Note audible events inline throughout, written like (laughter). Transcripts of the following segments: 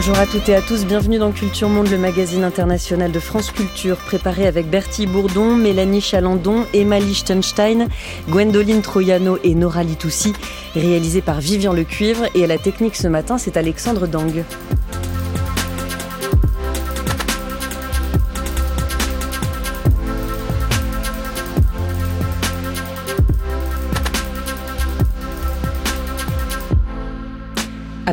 Bonjour à toutes et à tous, bienvenue dans Culture Monde, le magazine international de France Culture, préparé avec Bertie Bourdon, Mélanie Chalandon, Emma Lichtenstein, Gwendoline Troyano et Nora Litoussi, réalisé par Vivian Lecuivre et à la technique ce matin, c'est Alexandre Dang.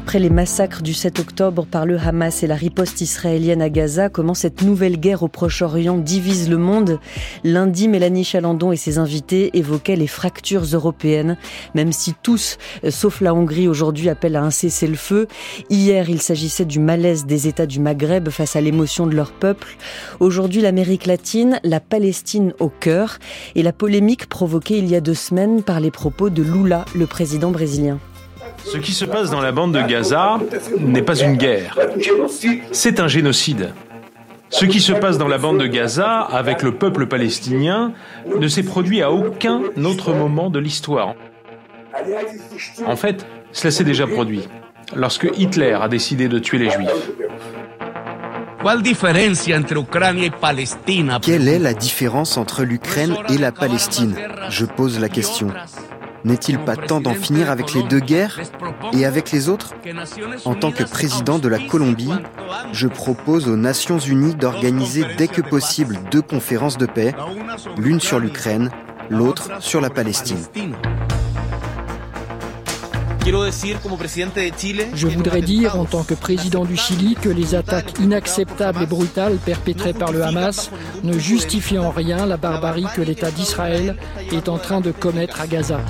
Après les massacres du 7 octobre par le Hamas et la riposte israélienne à Gaza, comment cette nouvelle guerre au Proche-Orient divise le monde? Lundi, Mélanie Chalandon et ses invités évoquaient les fractures européennes, même si tous, euh, sauf la Hongrie aujourd'hui, appellent à un cessez-le-feu. Hier, il s'agissait du malaise des États du Maghreb face à l'émotion de leur peuple. Aujourd'hui, l'Amérique latine, la Palestine au cœur et la polémique provoquée il y a deux semaines par les propos de Lula, le président brésilien. Ce qui se passe dans la bande de Gaza n'est pas une guerre, c'est un génocide. Ce qui se passe dans la bande de Gaza avec le peuple palestinien ne s'est produit à aucun autre moment de l'histoire. En fait, cela s'est déjà produit lorsque Hitler a décidé de tuer les Juifs. Quelle est la différence entre l'Ukraine et la Palestine? Je pose la question. N'est-il pas temps d'en finir avec les deux guerres et avec les autres En tant que président de la Colombie, je propose aux Nations Unies d'organiser dès que possible deux conférences de paix, l'une sur l'Ukraine, l'autre sur la Palestine. Je voudrais dire, en tant que président du Chili, que les attaques inacceptables et brutales perpétrées par le Hamas ne justifient en rien la barbarie que l'État d'Israël est en train de commettre à Gaza.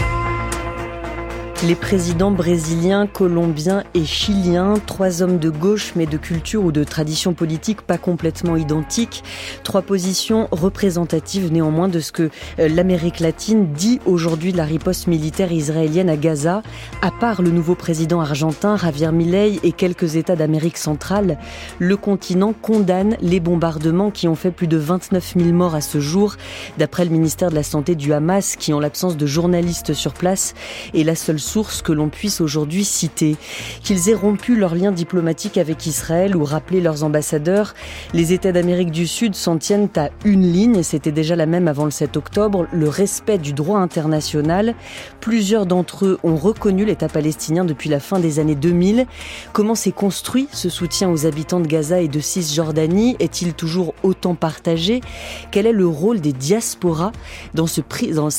Les présidents brésiliens, colombiens et chiliens, trois hommes de gauche mais de culture ou de tradition politique pas complètement identiques, trois positions représentatives néanmoins de ce que euh, l'Amérique latine dit aujourd'hui de la riposte militaire israélienne à Gaza. À part le nouveau président argentin Javier Milei et quelques États d'Amérique centrale, le continent condamne les bombardements qui ont fait plus de 29 000 morts à ce jour, d'après le ministère de la Santé du Hamas, qui en l'absence de journalistes sur place est la seule que l'on puisse aujourd'hui citer. Qu'ils aient rompu leurs liens diplomatiques avec Israël ou rappelé leurs ambassadeurs, les États d'Amérique du Sud s'en tiennent à une ligne, c'était déjà la même avant le 7 octobre, le respect du droit international. Plusieurs d'entre eux ont reconnu l'État palestinien depuis la fin des années 2000. Comment s'est construit ce soutien aux habitants de Gaza et de Cisjordanie? Est-il toujours autant partagé? Quel est le rôle des diasporas dans ces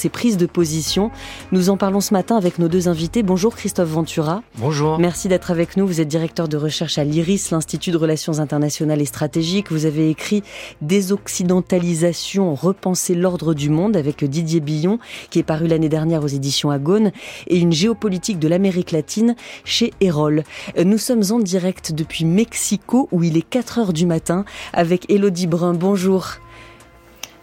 prises de position? Nous en parlons ce matin avec nos deux invités Bonjour Christophe Ventura. Bonjour. Merci d'être avec nous. Vous êtes directeur de recherche à l'IRIS, l'Institut de Relations internationales et stratégiques. Vous avez écrit Désoccidentalisation, repenser l'ordre du monde avec Didier Billon, qui est paru l'année dernière aux éditions Agone, et une géopolitique de l'Amérique latine chez Erol. Nous sommes en direct depuis Mexico où il est 4 heures du matin avec Elodie Brun. Bonjour.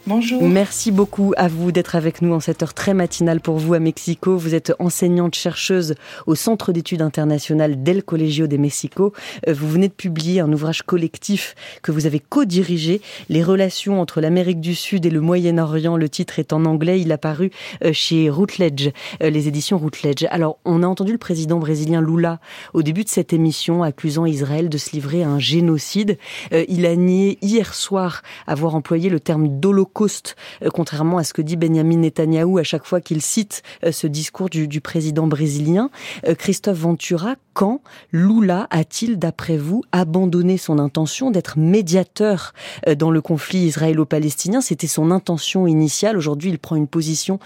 Bonjour. Merci beaucoup à vous d'être avec nous en cette heure très matinale pour vous à Mexico. Vous êtes enseignante chercheuse au Centre d'études internationales del Colegio de Mexico. Euh, vous venez de publier un ouvrage collectif que vous avez co-dirigé, Les relations entre l'Amérique du Sud et le Moyen-Orient. Le titre est en anglais. Il a paru euh, chez Routledge, euh, les éditions Routledge. Alors, on a entendu le président brésilien Lula au début de cette émission accusant Israël de se livrer à un génocide. Il a nié hier soir avoir employé le terme d'holocauste euh, contrairement à ce que dit Benjamin Netanyahou à chaque fois qu'il cite euh, ce discours du, président brésilien. Euh, Christophe Ventura, quand Lula a-t-il, d'après vous, abandonné son intention d'être médiateur dans le conflit israélo-palestinien? C'était son intention initiale. Aujourd'hui, il prend une position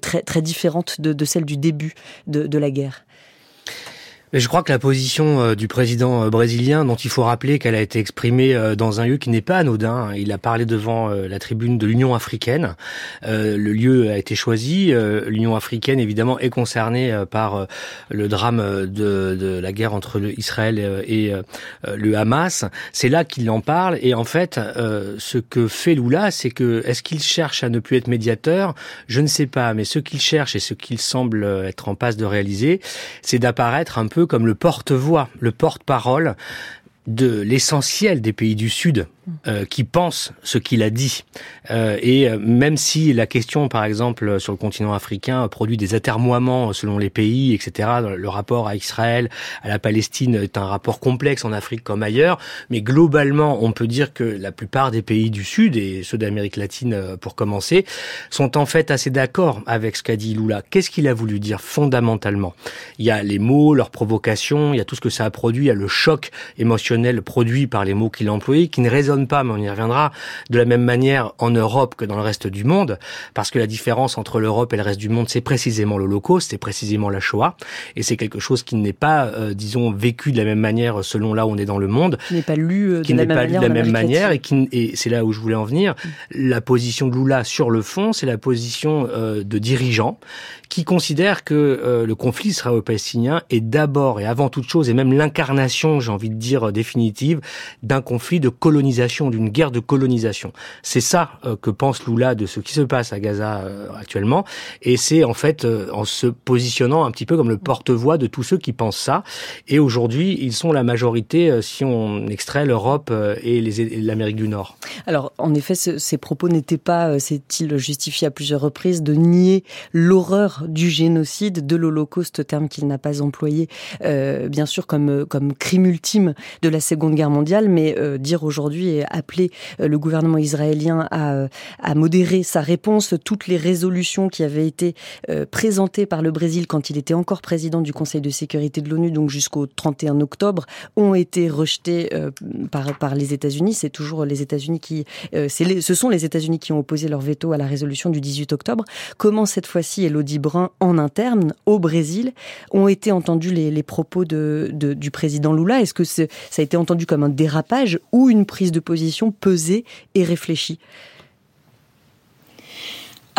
très, très différente de, celle du début de la guerre. Mais je crois que la position euh, du président euh, brésilien, dont il faut rappeler qu'elle a été exprimée euh, dans un lieu qui n'est pas anodin, il a parlé devant la tribune de l'Union africaine. le lieu a été choisi. L'Union africaine, évidemment, est concernée par le drame de, de, la guerre entre Israël et le Hamas. C'est là qu'il en parle. Et en fait, ce que fait Lula, c'est que est-ce qu'il cherche à ne plus être médiateur? Je ne sais pas. Mais ce qu'il cherche et ce qu'il semble être en passe de réaliser, c'est d'apparaître un peu comme le porte-voix, le porte-parole de l'essentiel des pays du Sud euh, qui pense ce qu'il a dit. Euh, et euh, même si la question, par exemple, sur le continent africain, produit des atermoiements selon les pays, etc., le rapport à Israël, à la Palestine est un rapport complexe en Afrique comme ailleurs, mais globalement, on peut dire que la plupart des pays du Sud, et ceux d'Amérique latine pour commencer, sont en fait assez d'accord avec ce qu'a dit Lula. Qu'est-ce qu'il a voulu dire fondamentalement? Il y a les mots, leurs provocations, il y a tout ce que ça a produit, il y a le choc émotionnel produit par les mots qu'il a employés, qui ne résonnent pas, mais on y reviendra, de la même manière en Europe que dans le reste du monde, parce que la différence entre l'Europe et le reste du monde, c'est précisément l'Holocauste, c'est précisément la Shoah, et c'est quelque chose qui n'est pas, euh, disons, vécu de la même manière selon là où on est dans le monde, qui n'est pas lu euh, de, la, même pas lu de la même manière, et, qui, et c'est là où je voulais en venir. La position de Lula sur le fond, c'est la position euh, de dirigeants qui considèrent que le conflit israélo-palestinien est d'abord et avant toute chose, et même l'incarnation, j'ai envie de dire définitive, d'un conflit de colonisation d'une guerre de colonisation. C'est ça euh, que pense Lula de ce qui se passe à Gaza euh, actuellement, et c'est en fait euh, en se positionnant un petit peu comme le porte-voix de tous ceux qui pensent ça. Et aujourd'hui, ils sont la majorité si on extrait l'Europe et l'Amérique du Nord. Alors, en effet, ces propos n'étaient pas, c'est-il justifié à plusieurs reprises, de nier l'horreur du génocide, de l'Holocauste, terme qu'il n'a pas employé, bien sûr, comme, comme crime ultime de la Seconde Guerre mondiale, mais dire aujourd'hui appelé euh, le gouvernement israélien à, euh, modérer sa réponse. Toutes les résolutions qui avaient été euh, présentées par le Brésil quand il était encore président du Conseil de sécurité de l'ONU, donc jusqu'au 31 octobre, ont été rejetées par, les États-Unis. C'est toujours les États-Unis qui, ce sont les États-Unis qui ont opposé leur veto à la résolution du 18 octobre. Comment cette fois-ci, Elodie Brun, en interne, au Brésil, ont été entendus les, propos du président Lula? Est-ce que ça a été entendu comme un dérapage ou une prise de position pesée et réfléchie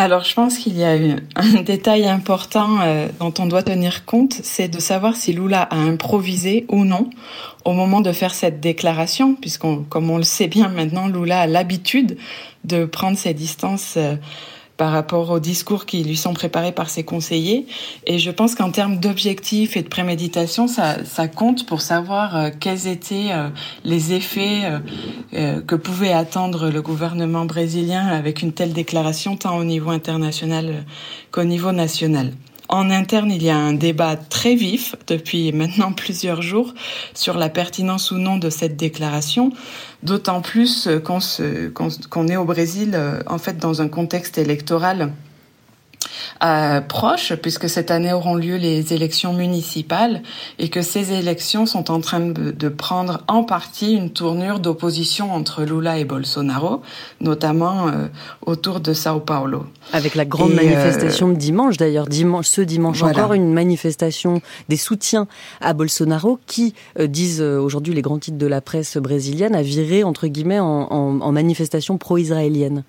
alors, je pense qu'il y a (laughs) un détail important euh, dont on doit tenir compte, c'est de savoir si Lula a improvisé ou non au moment de faire cette déclaration, puisqu'on, comme on le sait bien maintenant, Lula a l'habitude de prendre ses distances. Euh, par rapport aux discours qui lui sont préparés par ses conseillers. Et je pense qu'en termes d'objectifs et de préméditation, ça, ça compte pour savoir euh, quels étaient euh, les effets euh, que pouvait attendre le gouvernement brésilien avec une telle déclaration, tant au niveau international qu'au niveau national. En interne, il y a un débat très vif depuis maintenant plusieurs jours sur la pertinence ou non de cette déclaration, d'autant plus qu'on est au Brésil euh, en fait dans un contexte électoral euh, proche, puisque cette année auront lieu les élections municipales et que ces élections sont en train de, prendre en partie une tournure d'opposition entre Lula et Bolsonaro, notamment euh, autour de Sao Paulo. Avec la grande manifestation de dimanche, d'ailleurs, dimanche, ce dimanche encore, une manifestation des soutiens à Bolsonaro qui, euh, disent aujourd'hui les grands titres de la presse brésilienne, a viré, entre guillemets, en, en manifestation pro-israélienne.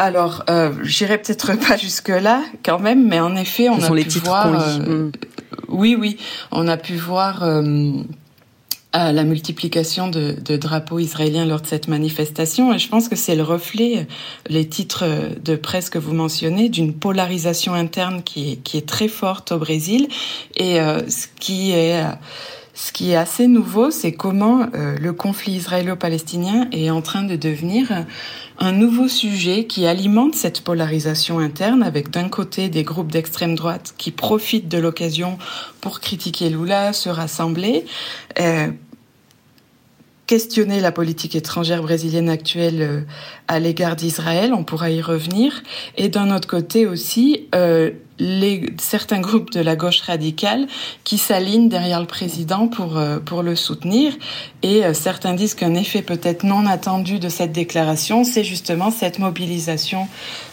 Alors, euh, j'irai peut-être (laughs) pas jusque-là quand même, mais en effet, on a pu voir. Euh, mm. oui, oui, on a pu voir euh, la multiplication de, drapeaux israéliens lors de cette manifestation, et je pense que c'est le reflet, les titres de presse que vous mentionnez, d'une polarisation interne qui est, qui est très forte au Brésil, et ce qui est ce qui est assez nouveau, c'est comment le conflit israélo-palestinien est en train de devenir un nouveau sujet qui alimente cette polarisation interne avec d'un côté des groupes d'extrême droite qui profitent de l'occasion pour critiquer Lula, se rassembler, euh, questionner la politique étrangère brésilienne actuelle euh, à l'égard d'Israël, on pourra y revenir, et d'un autre côté aussi euh, les, certains groupes de la gauche radicale qui s'alignent derrière le président pour, euh, pour le soutenir. Et euh, certains disent qu'un effet peut-être non attendu de cette déclaration, c'est justement cette mobilisation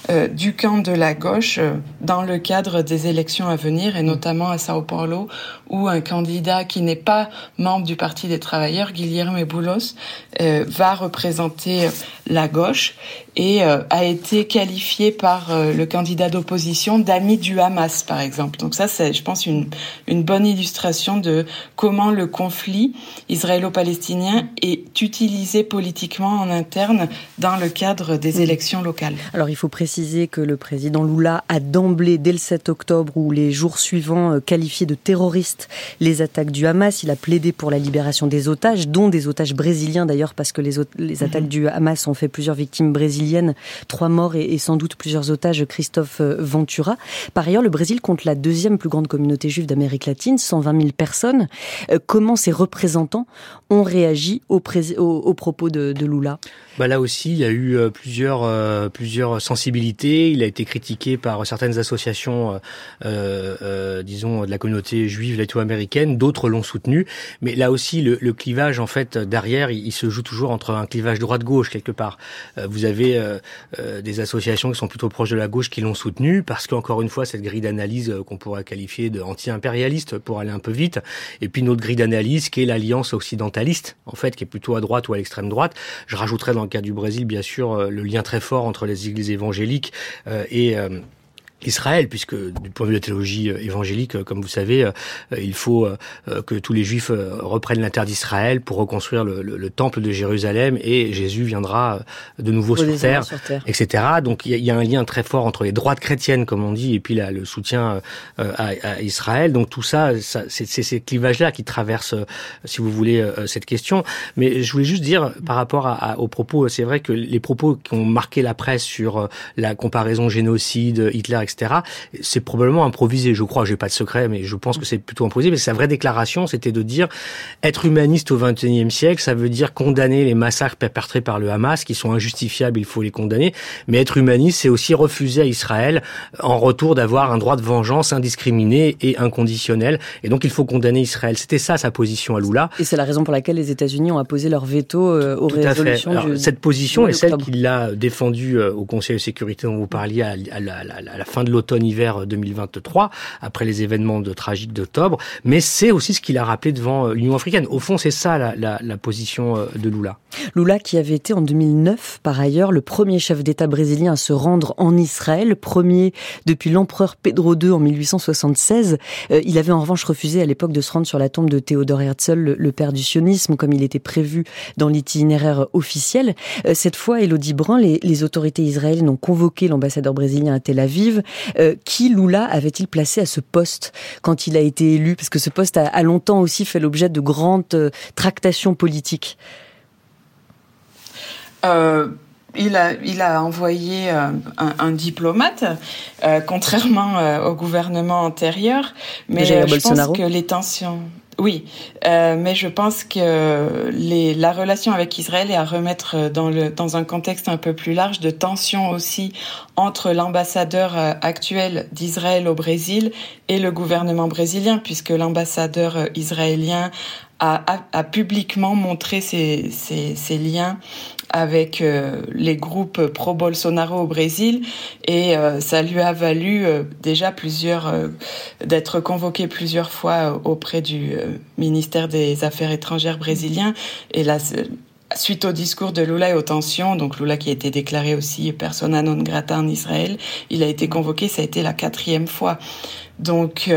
euh, du camp de la gauche dans le cadre des élections à venir, et notamment à Sao Paulo, où un candidat qui n'est pas membre du Parti des travailleurs, Guilherme Boulos, va représenter la gauche et a été qualifié par le candidat d'opposition d'ami du Hamas, par exemple. Donc ça, c'est, je pense, une, une bonne illustration de comment le conflit israélo-palestinien est utilisé politiquement en interne dans le cadre des élections locales. Alors il faut préciser que le président Lula a d'emblée, dès le 7 octobre ou les jours suivants, euh, qualifié de terroristes les attaques du Hamas. Il a plaidé pour la libération des otages, dont des otages brésiliens d'ailleurs, parce que les, les attaques mhm. du Hamas ont fait plusieurs victimes brésiliennes, trois morts et, sans doute plusieurs otages, Christophe euh, Ventura. Par ailleurs, le Brésil compte la deuxième plus grande communauté juive d'Amérique latine, 120 000 personnes. Euh, comment ces représentants ont réagi aux, propos de, Lula? Bah là aussi, il y a eu euh, plusieurs sensibilités. Il a été critiqué par certaines associations, disons, de la communauté juive latino-américaine. D'autres l'ont soutenu. Mais là aussi, le, clivage, en fait, derrière, il, se joue toujours entre un clivage droite-gauche quelque part. vous avez des associations qui sont plutôt proches de la gauche qui l'ont soutenu parce qu'encore une fois, cette grille d'analyse qu'on pourrait qualifier de anti-impérialiste pour aller un peu vite, et puis une autre grille d'analyse qui est l'alliance occidentaliste, en fait, qui est plutôt à droite ou à l'extrême droite. Je rajouterais dans le cas du Brésil, bien sûr, euh, le lien très fort entre les églises évangéliques euh, et euh, Israël, puisque du point de vue de la théologie euh, évangélique, euh, comme vous savez, euh, il faut que tous les Juifs reprennent la terre d'Israël pour reconstruire le, temple de Jérusalem et Jésus viendra de nouveau sur terre, etc. Donc il y, a un lien très fort entre les droites chrétiennes, comme on dit, et puis là, le soutien à, Israël. Donc tout ça, c'est ces clivages-là qui traversent, si vous voulez, cette question. Mais je voulais juste dire, par rapport à, aux propos, c'est vrai que les propos qui ont marqué la presse sur la comparaison génocide, Hitler, etc. C'est probablement improvisé, je crois. J'ai pas de secret, mais je pense que c'est plutôt improvisé. Mais sa vraie déclaration, c'était de dire être humaniste au XXIe siècle, ça veut dire condamner les massacres perpétrés par le Hamas, qui sont injustifiables, il faut les condamner. Mais être humaniste, c'est aussi refuser à Israël, en retour, d'avoir un droit de vengeance indiscriminé et inconditionnel. Et donc, il faut condamner Israël. C'était ça sa position à Lula. Et c'est la raison pour laquelle les États-Unis ont apposé leur veto euh, aux résolutions. Alors, cette position est celle qu'il a défendue euh, au Conseil de sécurité dont vous parliez à, la, à la fin de l'automne-hiver 2023, après les événements de tragiques d'octobre, mais c'est aussi ce qu'il a rappelé devant euh, l'Union africaine. Au fond, c'est ça la, la, la, position euh, de Lula. Lula qui avait été en 2009, par ailleurs, le premier chef d'État brésilien à se rendre en Israël, premier depuis l'empereur Pedro II en 1876. Euh, il avait en revanche refusé à l'époque de se rendre sur la tombe de Théodore Herzl, le, père du sionisme, comme il était prévu dans l'itinéraire officiel. cette fois, Elodie Brun, les, les autorités israéliennes ont convoqué l'ambassadeur brésilien à Tel Aviv. Euh, qui Lula avait-il placé à ce poste quand il a été élu? Parce que ce poste a, longtemps aussi fait l'objet de grandes euh, tractations politiques. Euh, il a, il a envoyé un, diplomate, contrairement au gouvernement antérieur. Mais je pense que les tensions. Oui, euh, mais je pense que les, la relation avec Israël est à remettre dans, le, dans un contexte un peu plus large de tension aussi entre l'ambassadeur euh, actuel d'Israël au Brésil et le gouvernement brésilien, puisque l'ambassadeur euh, israélien a, publiquement montré ses liens avec euh, les groupes pro-Bolsonaro au Brésil et euh, ça lui a valu euh, déjà plusieurs d'être convoqué plusieurs fois auprès du ministère des Affaires étrangères brésilien et là suite au discours de Lula et aux tensions, donc Lula qui a été déclaré aussi persona non grata en Israël, il a été convoqué, ça a été la quatrième fois. Donc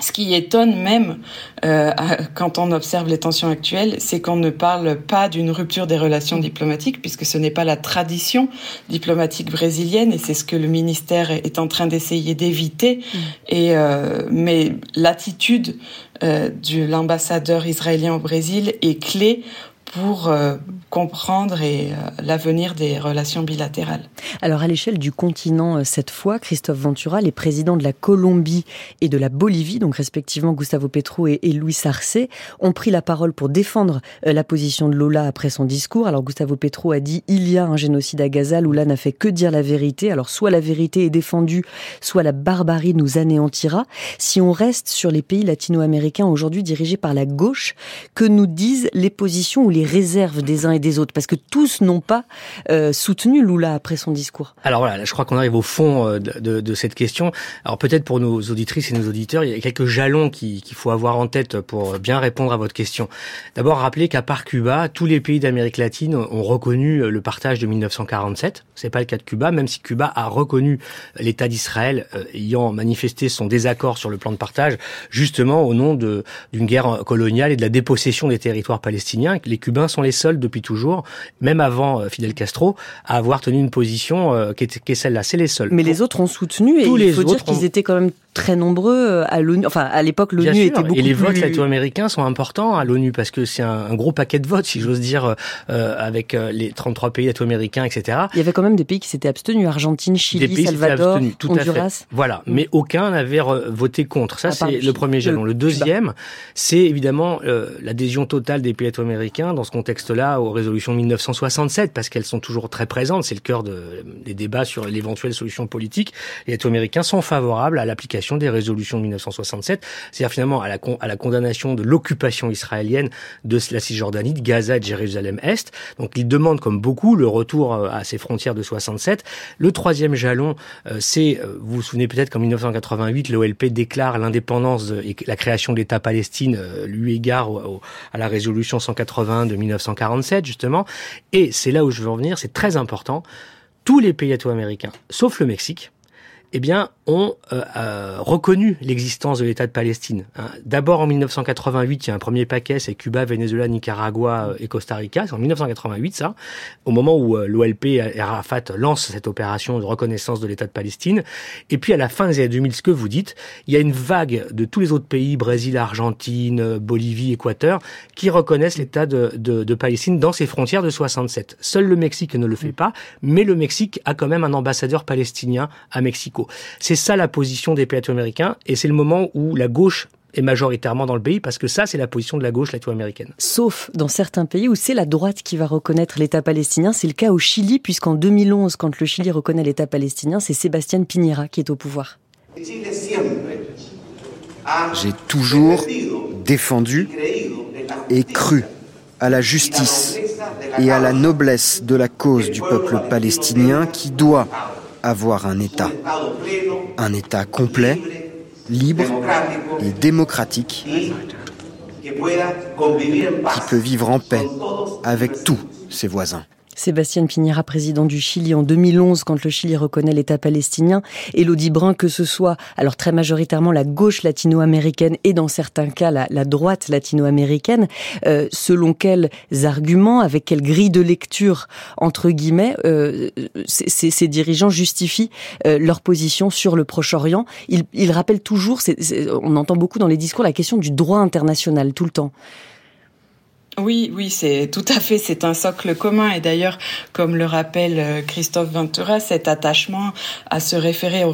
ce qui étonne même euh, quand on observe les tensions actuelles, c'est qu'on ne parle pas d'une rupture des relations diplomatiques, puisque ce n'est pas la tradition diplomatique brésilienne, et c'est ce que le ministère est en train d'essayer d'éviter. Mm. Et euh, mais l'attitude euh, de l'ambassadeur israélien au Brésil est clé pour euh, comprendre et euh, l'avenir des relations bilatérales. Alors à l'échelle du continent, euh, cette fois, Christophe Ventura, les présidents de la Colombie et de la Bolivie, donc respectivement Gustavo Petro et, et Luis Arce, ont pris la parole pour défendre la position de Lola après son discours. Alors Gustavo Petro a dit il y a un génocide à Gaza, Lula n'a fait que dire la vérité. Alors soit la vérité est défendue, soit la barbarie nous anéantira. Si on reste sur les pays latino-américains aujourd'hui dirigés par la gauche, que nous disent les positions ou les les réserves des uns et des autres Parce que tous n'ont pas euh, soutenu Lula après son discours. Alors voilà, je crois qu'on arrive au fond euh, de, de, cette question. Alors peut-être pour nos auditrices et nos auditeurs, il y a quelques jalons qu'il faut avoir en tête pour bien répondre à votre question. D'abord, rappeler qu'à part Cuba, tous les pays d'Amérique latine ont reconnu le partage de 1947. C'est pas le cas de Cuba, même si Cuba a reconnu l'État d'Israël euh, ayant manifesté son désaccord sur le plan de partage, justement au nom d'une guerre coloniale et de la dépossession des territoires palestiniens. Les Cubains sont les seuls depuis toujours, même avant euh, Fidel Castro, à avoir tenu une position euh, qui est, qui est celle-là. C'est les seuls. Mais les autres ont soutenu et il faut dire qu'ils étaient quand même très nombreux euh, à l'ONU. Enfin, à l'époque, l'ONU était beaucoup plus... Et les votes latino-américains sont importants à l'ONU parce que c'est un, gros paquet de votes, si j'ose dire, euh, avec euh, les 33 pays latino-américains, etc. Il y avait quand même des pays qui s'étaient abstenus. Argentine, Chili, Salvador, tout Honduras. À fait. Voilà. Mm. Mais aucun n'avait voté contre. Ça, c'est le premier jalon. Le deuxième, c'est évidemment l'adhésion totale des pays latino-américains dans ce contexte-là aux résolutions 1967 parce qu'elles sont toujours très présentes. C'est le cœur de, des débats sur l'éventuelle solution politique. Les latino-américains sont favorables à l'application des résolutions de 1967, c'est-à-dire finalement à la, à la condamnation de l'occupation israélienne de la Cisjordanie, de Gaza et de Jérusalem-Est. Donc il demande, comme beaucoup, le retour euh, à ces frontières de 67. Le troisième jalon, euh, c'est, euh, vous vous souvenez peut-être qu'en 1988, l'OLP déclare l'indépendance et la création de l'État Palestine, lui égard à la résolution 181 de 1947, justement. Et c'est là où je veux en venir, c'est très important. Tous les pays latino-américains, sauf le Mexique, eh bien, ont euh, euh, reconnu l'existence de l'État de Palestine. Hein. D'abord en 1988, il y a un premier paquet, c'est Cuba, Venezuela, Nicaragua euh, et Costa Rica. C'est en 1988, ça, au moment où l'OLP et Arafat lancent cette opération de reconnaissance de l'État de Palestine. Et puis à la fin des années 2000, ce que vous dites, il y a une vague de tous les autres pays, Brésil, Argentine, Bolivie, Équateur, qui reconnaissent l'État de, de, de Palestine dans ses frontières de 67. Seul le Mexique ne le fait pas, mais le Mexique a quand même un ambassadeur palestinien à Mexico. C'est ça la position des pays latino-américains et c'est le moment où la gauche est majoritairement dans le pays parce que ça, c'est la position de la gauche latino-américaine. Sauf dans certains pays où c'est la droite qui va reconnaître l'État palestinien. C'est le cas au Chili, puisqu'en 2011, quand le Chili reconnaît l'État palestinien, c'est Sébastien Piñera qui est au pouvoir. J'ai toujours défendu et cru à la justice et à la noblesse de la cause du peuple palestinien qui doit avoir un État. Un État complet, libre et démocratique qui peut vivre en paix avec tous ses voisins. Sébastien Piñera, président du Chili en 2011, quand le Chili reconnaît l'État palestinien. Elodie Brun, que ce soit, alors très majoritairement la gauche latino-américaine et dans certains cas la, droite latino-américaine, euh, selon quels arguments, avec quelle grille de lecture, entre guillemets, euh, ces, dirigeants justifient euh, leur position sur le Proche-Orient. Ils, ils toujours, on entend beaucoup dans les discours, la question du droit international, tout le temps. Oui, oui, c'est tout à fait, c'est un socle commun. Et d'ailleurs, comme le rappelle euh, Christophe Ventura, cet attachement à se référer aux,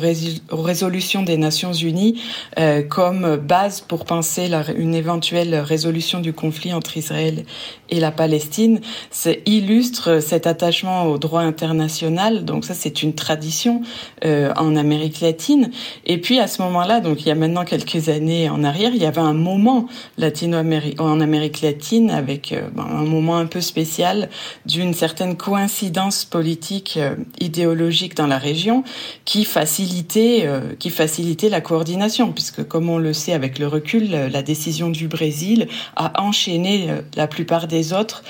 résolutions des Nations Unies euh, comme base pour penser une éventuelle résolution du conflit entre Israël et la Palestine, ça illustre cet attachement au droit international. Donc ça, c'est une tradition euh, en Amérique latine. Et puis à ce moment-là, donc il y a maintenant quelques années en arrière, il y avait un moment latino en Amérique latine avec avec euh, ben, un moment un peu spécial d'une certaine coïncidence politique euh, idéologique dans la région qui facilitait euh, qui facilitait la coordination puisque comme on le sait avec le recul la décision du Brésil a enchaîné la plupart des autres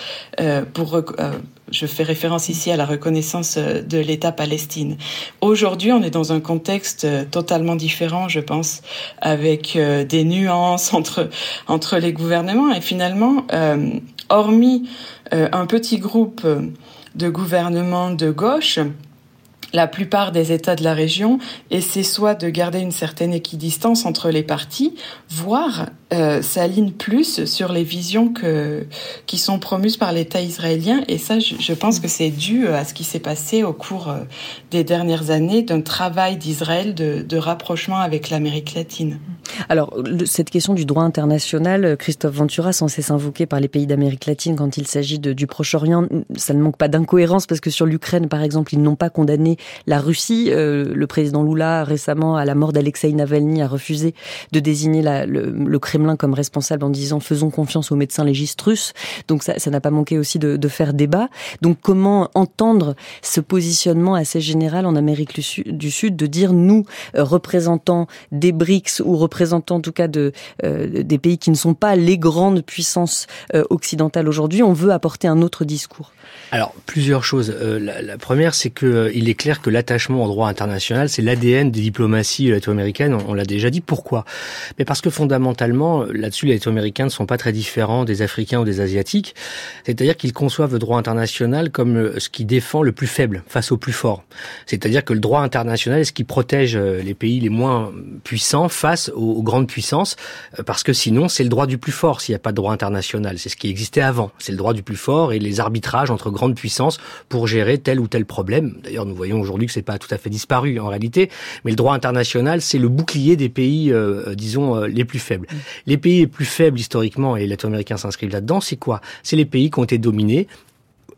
pour je fais référence ici à la reconnaissance de l'État Palestine. Aujourd'hui, on est dans un contexte totalement différent, je pense, avec des nuances (laughs) entre entre les gouvernements et finalement, hormis euh, un petit groupe de gouvernements de gauche, la plupart des États de la région essaient soit de garder une certaine équidistance entre les partis, voire euh, s'alignent plus sur les visions qui sont promues par l'État israélien. Et ça, je, pense que c'est dû à ce qui s'est passé au cours euh, des dernières années d'un travail d'Israël de, de, rapprochement avec l'Amérique latine. Alors, cette question du droit international, euh, Christophe Ventura, sans cesse invoqué par les pays d'Amérique latine quand il s'agit du Proche-Orient, ça ne manque pas d'incohérence parce que sur l'Ukraine, par exemple, ils n'ont pas condamné la Russie. le président Lula récemment, à la mort d'Alexei Navalny, a refusé de désigner le, Kremlin comme responsable en disant faisons confiance aux médecins légistes russes. Donc ça, n'a pas manqué aussi de, faire débat. Donc comment entendre ce positionnement assez général en Amérique du Sud de dire nous représentants des BRICS ou représentants en tout cas de des pays qui ne sont pas les grandes puissances occidentales aujourd'hui, on veut apporter un autre discours? Alors, plusieurs choses. Euh, la, première, c'est que euh, il est clair que l'attachement au droit international, c'est l'ADN des diplomaties latino-américaines. On, l'a déjà dit. Pourquoi? Mais parce que fondamentalement, euh, là-dessus, les latino-américains ne sont pas très différents des Africains ou des Asiatiques. C'est-à-dire qu'ils conçoivent le droit international comme ce qui défend le plus faible face au plus fort. C'est-à-dire que le droit international est ce qui protège les pays les moins puissants face aux, grandes puissances, parce que sinon, c'est le droit du plus fort s'il n'y a pas de droit international. C'est ce qui existait avant. C'est le droit du plus fort et les arbitrages entre grandes puissances pour gérer tel ou tel problème. D'ailleurs, nous voyons aujourd'hui que c'est pas tout à fait disparu en réalité, mais le droit international, c'est le bouclier des pays, euh, euh, disons, euh, les plus faibles. Mm. Les pays les plus faibles historiquement, et les Latino-Américains s'inscrivent là-dedans, c'est quoi? C'est les pays qui ont été dominés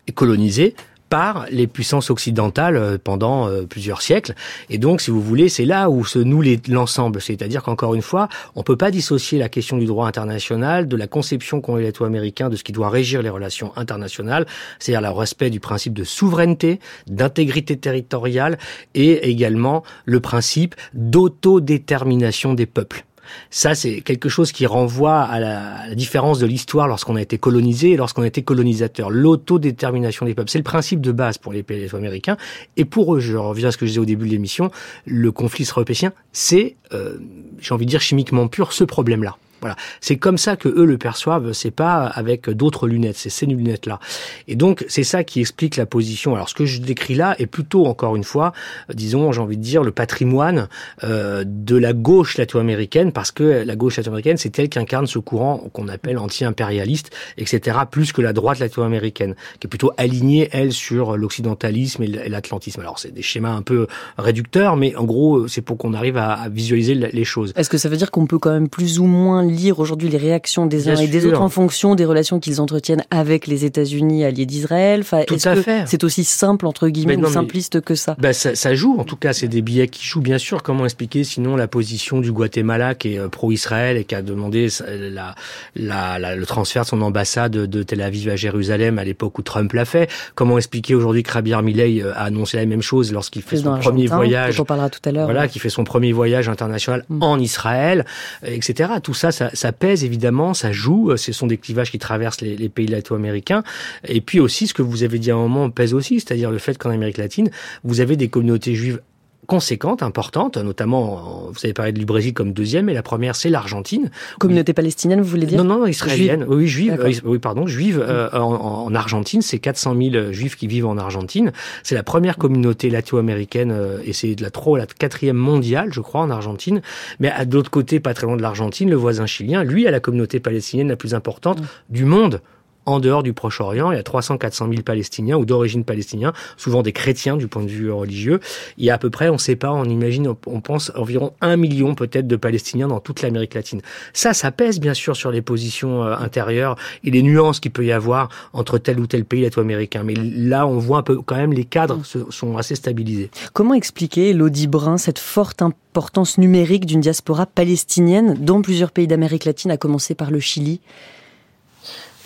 et colonisés par les puissances occidentales euh, pendant euh, plusieurs siècles. Et donc, si vous voulez, c'est là où se noue l'ensemble. C'est-à-dire qu'encore une fois, on peut pas dissocier la question du droit international de la conception qu'ont les Latino-Américains de ce qui doit régir les relations internationales, c'est-à-dire le respect du principe de souveraineté, d'intégrité territoriale et également le principe d'autodétermination des peuples. Ça, c'est quelque chose qui renvoie à la, différence de l'histoire lorsqu'on a été colonisé et lorsqu'on a été colonisateur. L'autodétermination des peuples, c'est le principe de base pour les pays américains. Et pour eux, je reviens à ce que je disais au début de l'émission, le conflit israélo c'est, euh, j'ai envie de dire chimiquement pur, ce problème-là. Voilà, c'est comme ça que eux le perçoivent. C'est pas avec d'autres lunettes, c'est ces lunettes-là. Et donc c'est ça qui explique la position. Alors ce que je décris là est plutôt encore une fois, disons, j'ai envie de dire le patrimoine euh, de la gauche latino-américaine, parce que la gauche latino-américaine c'est elle qui incarne ce courant qu'on appelle anti-impérialiste, etc. Plus que la droite latino-américaine, qui est plutôt alignée elle sur l'occidentalisme et l'atlantisme. Alors c'est des schémas un peu réducteurs, mais en gros c'est pour qu'on arrive à, à visualiser les choses. Est-ce que ça veut dire qu'on peut quand même plus ou moins lire aujourd'hui les réactions des uns et des autres en fonction des relations qu'ils entretiennent avec les États-Unis alliés d'Israël. Enfin, Est-ce que c'est aussi simple entre guillemets ou simpliste que ça? Bah, ça, ça joue. En tout cas, c'est des billets qui jouent bien sûr. Comment expliquer sinon la position du Guatemala qui est euh, pro-Israël et qui a demandé la, la, la, le transfert de son ambassade de Tel Aviv à Jérusalem à l'époque où Trump l'a fait Comment expliquer aujourd'hui que Rabir Milei euh, a annoncé la même chose lorsqu'il fait son premier voyage On parlera tout à l'heure. Voilà, qui fait son premier voyage international mm. en Israël, etc. Tout ça, ça, ça, pèse évidemment, ça joue. Euh, ce sont des clivages qui traversent les, les pays latino-américains. Et puis aussi, ce que vous avez dit à un moment pèse aussi, c'est-à-dire le fait qu'en Amérique latine, vous avez des communautés juives conséquentes, importantes, notamment, vous avez parlé du Brésil comme deuxième, et la première, c'est l'Argentine. Communauté palestinienne, vous voulez dire Non, non, israélienne. Oui, juive. Euh, oui, pardon, juive euh, en, en, Argentine. C'est 400 000 juifs qui vivent en Argentine. C'est la première communauté latino-américaine, euh, et c'est de la trop, la quatrième mondiale, je crois, en Argentine. Mais à d'autre côté, pas très loin de l'Argentine, le voisin chilien, lui, a la communauté palestinienne la plus importante mm. du monde en dehors du Proche-Orient. Il y a 300-400 000 Palestiniens ou d'origine palestinienne, souvent des chrétiens du point de vue religieux. Il y a à peu près, on ne sait pas, on imagine, on pense environ un million peut-être de Palestiniens dans toute l'Amérique latine. Ça, ça pèse bien sûr sur les positions euh, intérieures et les nuances qu'il peut y avoir entre tel ou tel pays latino-américain. Mais là, on voit un peu quand même les cadres sont assez stabilisés. Comment expliquer, Lodi Brun, cette forte importance numérique d'une diaspora palestinienne dans plusieurs pays d'Amérique latine, à commencer par le Chili?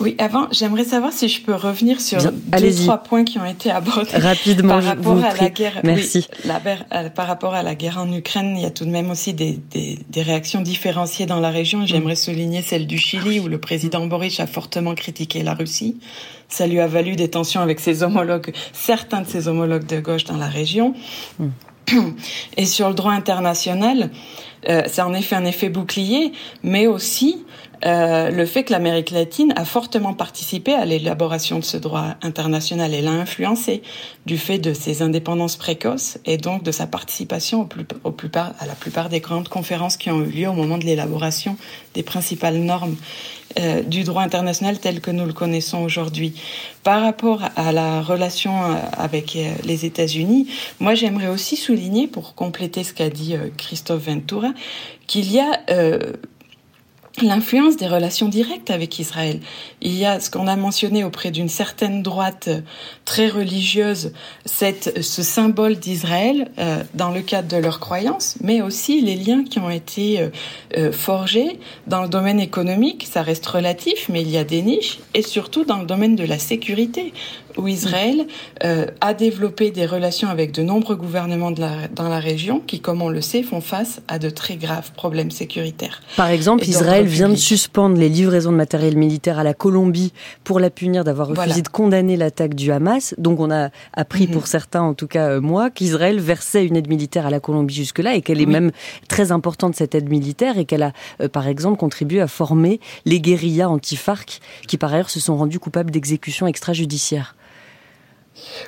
Oui, avant, j'aimerais savoir si je peux revenir sur deux, trois points qui ont été abordés. (laughs) Rapidement, par rapport à la guerre. Merci. la, euh, par rapport à la guerre en Ukraine, il y a tout de même aussi des, des, des réactions différenciées dans la région. J'aimerais souligner celle du Chili, où le président Boris a fortement critiqué la Russie. Ça lui a valu des tensions avec ses homologues, certains de ses homologues de gauche dans la région. Hmm. Et sur le droit international, euh, c'est en effet un effet bouclier, mais aussi euh, le fait que l'Amérique latine a fortement participé à l'élaboration de ce droit international et l'a influencé du fait de ses indépendances précoces et donc de sa participation au plus, au plupart, à la plupart des grandes conférences qui ont eu lieu au moment de l'élaboration des principales normes euh, du droit international tel que nous le connaissons aujourd'hui. Par rapport à la relation euh, avec euh, les États-Unis, moi j'aimerais aussi souligner, pour compléter ce qu'a dit Christophe Ventura, qu'il y a l'influence des relations directes avec Israël. Il y a ce qu'on a mentionné auprès d'une certaine droite euh, très religieuse, cette, ce symbole d'Israël euh, dans le cadre de leurs croyances, mais aussi les liens qui ont été euh, forgés dans le domaine économique, ça reste relatif, mais il y a des niches, et surtout dans le domaine de la sécurité où Israël euh, a développé des relations avec de nombreux gouvernements de la, dans la région qui, comme on le sait, font face à de très graves problèmes sécuritaires. Par exemple, Israël vient de suspendre les livraisons de matériel militaire à la Colombie pour la punir d'avoir refusé de condamner l'attaque du Hamas. Donc on a appris mhm. pour certains, en tout cas euh, moi, qu'Israël versait une aide militaire à la Colombie jusque-là et qu'elle est même très importante cette aide militaire et qu'elle a, euh, par exemple, contribué à former les guérillas anti-FARC qui par ailleurs se sont rendus coupables d'exécutions extrajudiciaires.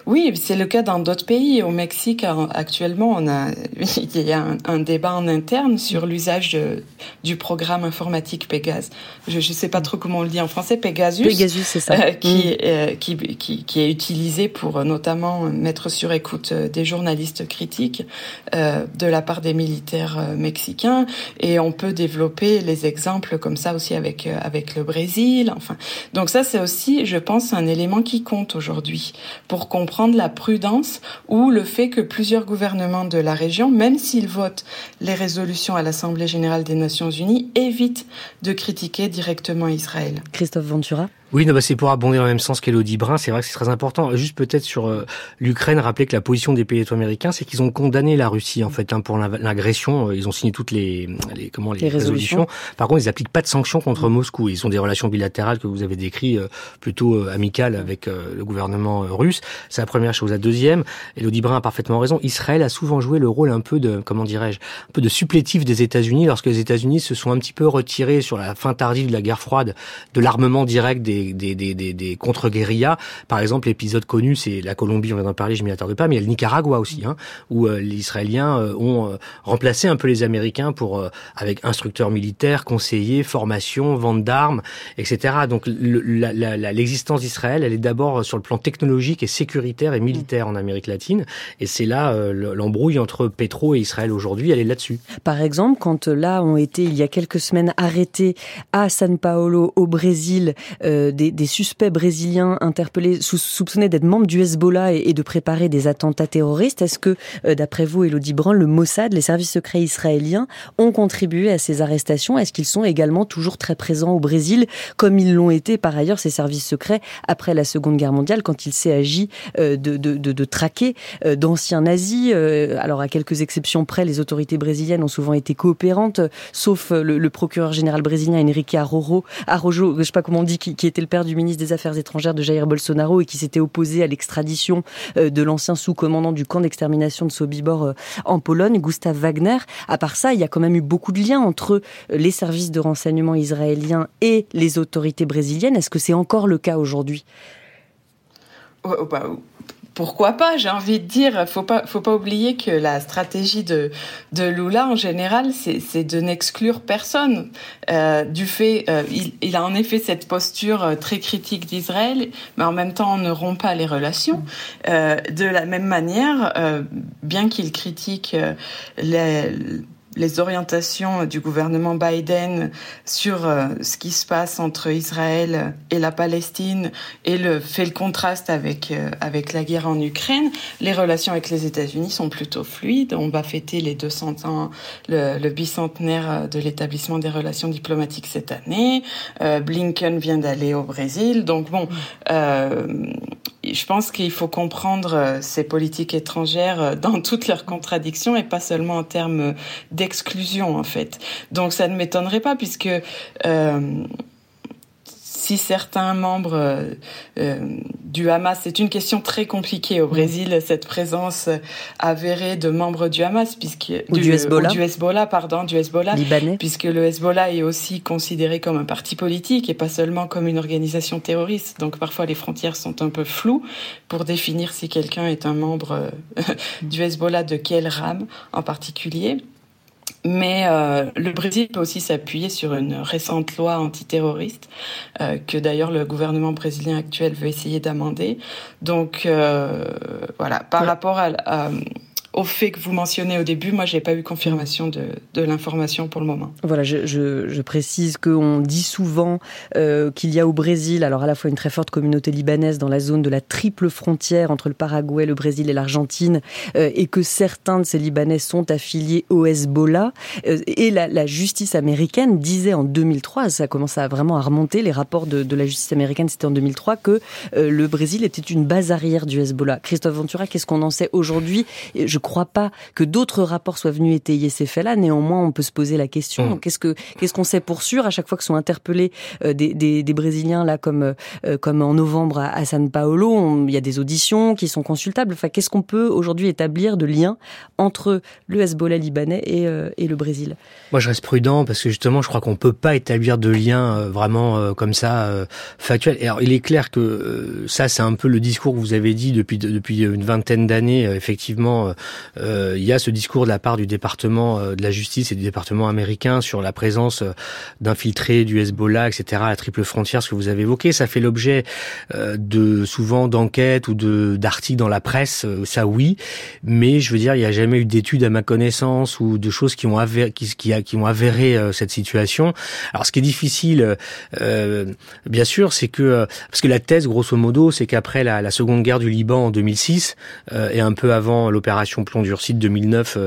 Oui, c'est le cas dans d'autres pays. Au Mexique, actuellement, on a, (laughs) il y a un, débat en interne sur l'usage du programme informatique Pégase. Je ne sais pas trop comment on le dit en français, Pegasus. Pegasus, c'est ça. Euh, qui, mm. euh, qui, qui, qui, est utilisé pour euh, notamment mettre sur écoute des journalistes critiques de la part des militaires mexicains. Et on peut développer les exemples comme ça aussi avec, avec le Brésil. Enfin, donc ça, c'est aussi, je pense, un élément qui compte aujourd'hui pour comprendre la prudence ou le fait que plusieurs gouvernements de la région, même s'ils votent les résolutions à l'Assemblée générale des Nations unies, évitent de critiquer directement Israël. Christophe Ventura oui, non, bah c'est pour abonder dans le même sens qu'Elodie Brun. C'est vrai que c'est très important. Juste peut-être sur euh, l'Ukraine, rappeler que la position des pays américains, c'est qu'ils ont condamné la Russie en fait hein, pour l'agression. Euh, ils ont signé toutes les, les comment les, résolutions. Par contre, ils n'appliquent pas de sanctions contre Moscou. Ils ont des relations bilatérales que vous avez décrites euh, plutôt amicales avec le gouvernement russe. C'est la première chose. La deuxième, Elodie Brun a parfaitement raison. Israël a souvent joué le rôle un peu de comment dirais-je, un peu de supplétif des États-Unis lorsque les États-Unis se sont un petit peu retirés sur la fin tardive de la guerre froide de l'armement direct des des, contre-guérillas. Par exemple, l'épisode connu, c'est la Colombie, on vient d'en parler, je m'y attarde pas, mais il y a le Nicaragua aussi, hein, où euh, les Israéliens euh, ont euh, remplacé un peu les Américains pour avec instructeurs militaires, conseillers, formation, vente d'armes, etc. Donc l'existence d'Israël, elle est d'abord sur le plan technologique et sécuritaire et militaire en Amérique latine, et c'est là l'embrouille entre Petro et Israël aujourd'hui, elle est là-dessus. Par exemple, quand là ont été il y a quelques semaines arrêtés à San Paolo au Brésil des, suspects brésiliens interpellés, soupçonnés d'être membres du Hezbollah et, de préparer des attentats terroristes. Est-ce que, euh, d'après vous, Elodie Brun, le Mossad, les services secrets israéliens, ont contribué à ces arrestations? Est-ce qu'ils sont également toujours très présents au Brésil, comme ils l'ont été par ailleurs ces services secrets après la Seconde Guerre mondiale, quand il s'est agi euh, de, de, traquer euh, d'anciens nazis? Alors, à quelques exceptions près, les autorités brésiliennes ont souvent été coopérantes, sauf le, procureur général brésilien Enrique Arrojo, je sais pas comment on dit, qui, qui était le père du ministre des Affaires étrangères de Jair Bolsonaro et qui s'était opposé à l'extradition euh, de l'ancien sous-commandant du camp d'extermination de Sobibor euh, en Pologne, Gustav Wagner. À part ça, il y a quand même eu beaucoup de liens entre les services de renseignement israéliens et les autorités brésiliennes. Est-ce que c'est encore le cas aujourd'hui? Bah, pourquoi pas J'ai envie de dire, faut pas, faut pas oublier que la stratégie de de Lula en général, c'est de n'exclure personne euh, du fait. Euh, il, il, a en effet cette posture euh, très critique d'Israël, mais en même temps, on ne rompt pas les relations. Euh, de la même manière, euh, bien qu'il critique les les orientations du gouvernement Biden sur euh, ce qui se passe entre Israël et la Palestine et le fait le contraste avec euh, avec la guerre en Ukraine, les relations avec les États-Unis sont plutôt fluides. On va fêter les 200 ans, le, le bicentenaire de l'établissement des relations diplomatiques cette année. Euh, Blinken vient d'aller au Brésil, donc bon. Euh, je pense qu'il faut comprendre euh, ces politiques étrangères euh, dans (laughs) toutes leurs contradictions et pas seulement en termes d'exclusion en fait. Donc ça ne m'étonnerait pas puisque euh, si certains membres euh, euh, du Hamas, c'est une question très compliquée au Brésil, cette présence avérée de membres du Hamas, puisque ou du, Hezbollah, du Hezbollah, pardon, du Hezbollah, Libanais. puisque le Hezbollah est aussi considéré comme un parti politique et pas seulement comme une organisation terroriste. Donc parfois les frontières sont un peu floues pour définir si quelqu'un est un membre euh, (laughs) du Hezbollah de quelle rame en particulier. Mais euh, le Brésil peut aussi s'appuyer sur une récente loi antiterroriste euh, que d'ailleurs le gouvernement brésilien actuel veut essayer d'amender. Donc euh, voilà, par rapport à, au fait que vous mentionnez au début, moi, j'ai pas eu confirmation de, l'information pour le moment. Voilà, je, je, je précise qu'on dit souvent euh, qu'il y a au Brésil, alors à la fois une très forte communauté libanaise dans la zone de la triple frontière entre le Paraguay, le Brésil et l'Argentine, euh, et que certains de ces Libanais sont affiliés au Hezbollah. Euh, et la, justice américaine disait en 2003, ça commence à vraiment à remonter, les rapports de, la justice américaine, c'était en 2003, que le Brésil était une base arrière du Hezbollah. Christophe Ventura, qu'est-ce qu'on en sait aujourd'hui? Crois pas que d'autres rapports soient venus étayer ces faits-là. Néanmoins, on peut se poser la question. Mmh. Qu'est-ce que qu'est-ce qu'on sait pour sûr à chaque fois que sont interpellés euh, des, des, des, Brésiliens là comme euh, comme en novembre à, à San Paolo, il y a des auditions qui sont consultables. Enfin, qu'est-ce qu'on peut aujourd'hui établir de lien entre le Hezbollah libanais et, euh, et le Brésil? Moi, je reste prudent parce que justement, je crois qu'on peut pas établir de lien euh, vraiment euh, comme ça factuel. Et alors, il est clair que ça, c'est un peu le discours que vous avez dit depuis depuis une vingtaine d'années. effectivement, il y a ce discours de la part du département de la justice et du département américain sur la présence d'infiltrés du Hezbollah, etc. à la triple frontière, ce que vous avez évoqué. Ça fait l'objet de souvent d'enquêtes ou de d'articles dans la presse. ça, oui, mais je veux dire, il n'y a jamais eu d'études à ma connaissance ou de choses qui ont avéré, qui, qui, ont avéré euh, cette situation. Alors, ce qui est difficile, euh, bien sûr, c'est que euh, parce que la thèse, grosso modo, c'est qu'après la, la, seconde guerre du Liban en 2006 euh, et un peu avant l'opération Plomb durci de 2009,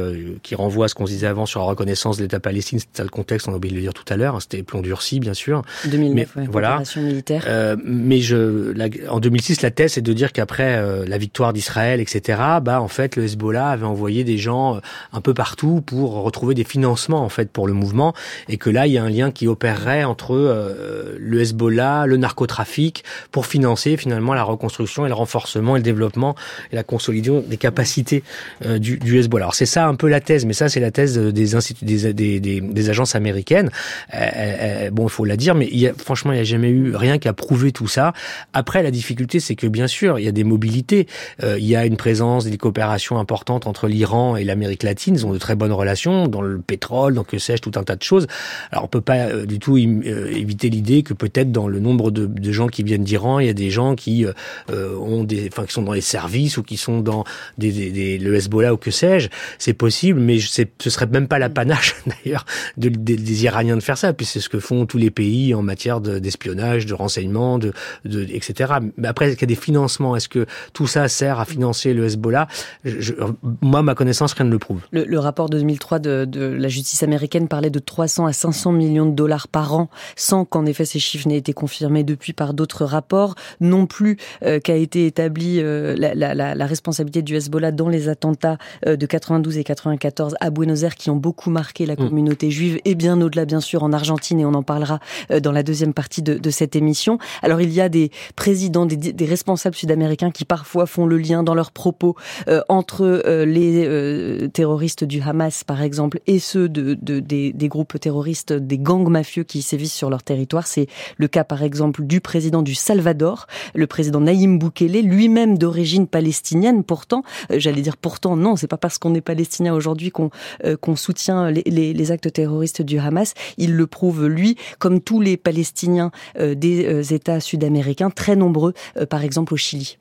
qui renvoie à ce qu'on disait avant sur la reconnaissance de l'État palestinien, c'était le contexte, on a oublié de le dire tout à l'heure. Hein, c'était Plomb durci, bien sûr. 2009, mais, ouais, voilà. militaire. mais je, la, en 2006, la thèse, c'est de dire qu'après la victoire d'Israël, etc., bah en fait, le Hezbollah avait envoyé des gens un peu partout pour retrouver des financements en fait pour le mouvement et que là il y a un lien qui opérerait entre euh, le Hezbollah, le narcotrafic pour financer finalement la reconstruction et le renforcement et le développement et la consolidation des capacités euh, du, du, Hezbollah. Alors c'est ça un peu la thèse, mais ça c'est la thèse des instituts des, des, des, agences américaines. Euh, euh, bon, il faut la dire, mais y a, franchement il n'y a jamais eu rien qui a prouvé tout ça. Après la difficulté c'est que bien sûr il y a des mobilités, euh, il y a une présence, des coopérations importantes entre l'Iran et l'Amérique latine. Ils ont de très bonnes relations dans le pétrole, donc que sais-je, tout un tas de choses. Alors on peut pas euh, du tout euh, éviter l'idée que peut-être dans le nombre de, de gens qui viennent d'Iran, il y a des gens qui euh, ont des, enfin qui sont dans les services ou qui sont dans des, des, des le Hezbollah ou que sais-je. C'est possible, mais ce serait même pas l'apanage (laughs) d'ailleurs de, des, des, Iraniens de faire ça, puis c'est ce que font tous les pays en matière d'espionnage, de, de, renseignement, de, de etc. Mais après, est-ce qu'il y a des financements? Est-ce que tout ça sert à financer le Hezbollah? Je, Moi, ma connaissance, rien ne le prouve. Le, le rapport de 2003 de, de, la justice américaine parlait de 300 à 500 millions de dollars par an, sans qu'en effet ces chiffres n'aient été confirmés depuis par d'autres rapports, non plus euh, qu'a été établie euh, la, la, la, responsabilité du Hezbollah dans les attentats euh, de 92 et 94 à Buenos Aires qui ont beaucoup marqué la mm. communauté juive et bien au-delà bien sûr en Argentine et on en parlera euh, dans la deuxième partie de, de, cette émission. Alors il y a des présidents, des, des responsables sud-américains qui parfois font le lien dans leurs propos euh, entre les terroristes du Hamas par exemple et ceux de, de des, des, groupes terroristes, des gangs mafieux qui sévissent sur leur territoire. C'est le cas, par exemple, du président du Salvador, le président Naïm Boukele, lui-même d'origine palestinienne. Pourtant, euh, j'allais dire pourtant, non, c'est pas parce qu'on est palestinien aujourd'hui qu'on euh, qu'on soutient les, les, les, actes terroristes du Hamas. Il le prouve, lui, comme tous les Palestiniens euh, des euh, États sud-américains, très nombreux, euh, par exemple au Chili.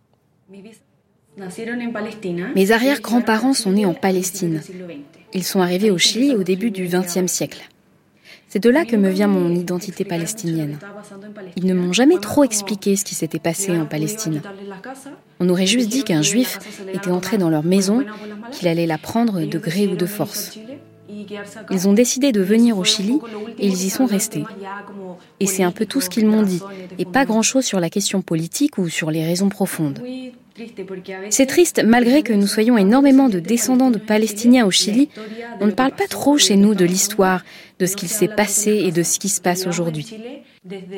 Mes arrière-grands-parents sont nés en Palestine. Ils sont arrivés au Chili au début du XXe siècle. C'est de là que me vient mon identité palestinienne. Ils ne m'ont jamais trop expliqué ce qui s'était passé en Palestine. On aurait juste dit qu'un juif était entré dans leur maison, qu'il allait la prendre de gré ou de force. Ils ont décidé de venir au Chili et ils y sont restés. Et c'est un peu tout ce qu'ils m'ont dit, et pas grand-chose sur la question politique ou sur les raisons profondes. C'est triste, malgré que nous soyons énormément de descendants de Palestiniens au Chili, on ne parle pas trop chez nous de l'histoire, de ce qu'il s'est passé et de ce qui se passe aujourd'hui.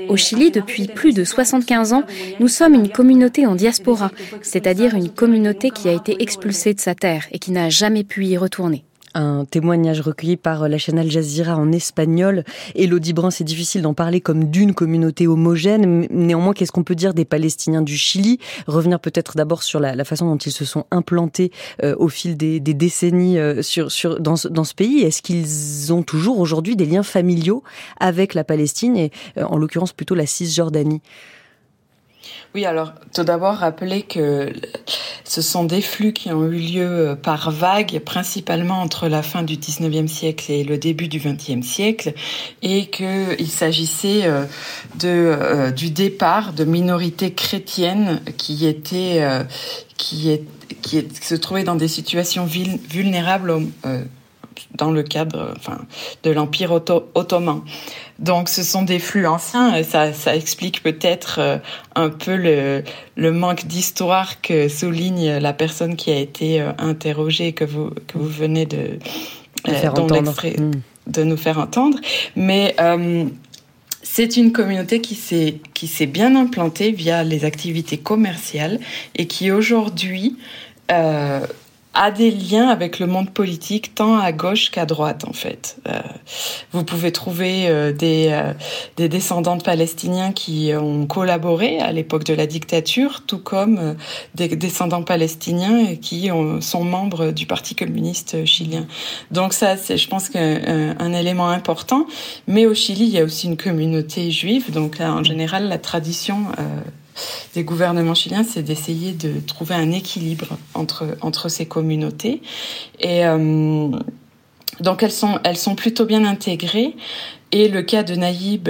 Au Chili, depuis plus de 75 ans, nous sommes une communauté en diaspora, c'est-à-dire une communauté qui a été expulsée de sa terre et qui n'a jamais pu y retourner un témoignage recueilli par la chaîne Al Jazeera en espagnol. Elodie Brun, c'est difficile d'en parler comme d'une communauté homogène. Néanmoins, qu'est-ce qu'on peut dire des Palestiniens du Chili? Revenir peut-être d'abord sur la, la, façon dont ils se sont implantés euh, au fil des, des décennies euh, sur, sur, dans, dans ce pays. Est-ce qu'ils ont toujours aujourd'hui des liens familiaux avec la Palestine? Et euh, en l'occurrence plutôt la Cisjordanie Oui, alors tout d'abord rappeler que ce sont des flux qui ont eu lieu par vagues, principalement entre la fin du 19e siècle et le début du 20e siècle, et qu'il s'agissait de, du départ de minorités chrétiennes qui étaient, qui, est, qui, se trouvaient dans des situations vulnérables dans le cadre enfin, de l'Empire ottoman. Donc ce sont des flux anciens, ça, ça explique peut-être euh, un peu le, le manque d'histoire que souligne la personne qui a été euh, interrogée que vous, que vous venez de, euh, hmm. de nous faire entendre. Mais c'est une communauté qui s'est qui s'est bien implantée via les activités commerciales et qui aujourd'hui euh, a des liens avec le monde politique tant à gauche qu'à droite en fait. Euh, vous pouvez trouver euh, des, euh, des descendants de Palestiniens qui ont collaboré à l'époque de la dictature, tout comme des descendants palestiniens qui sont membres du Parti communiste chilien. Donc ça, c'est, je pense, un élément important. Mais au Chili, il y a aussi une communauté juive. Donc en général, la tradition des gouvernements chiliens, c'est d'essayer de trouver un équilibre entre, ces communautés. Et euh, donc elles sont, elles sont plutôt bien intégrées. Et le cas de Naïb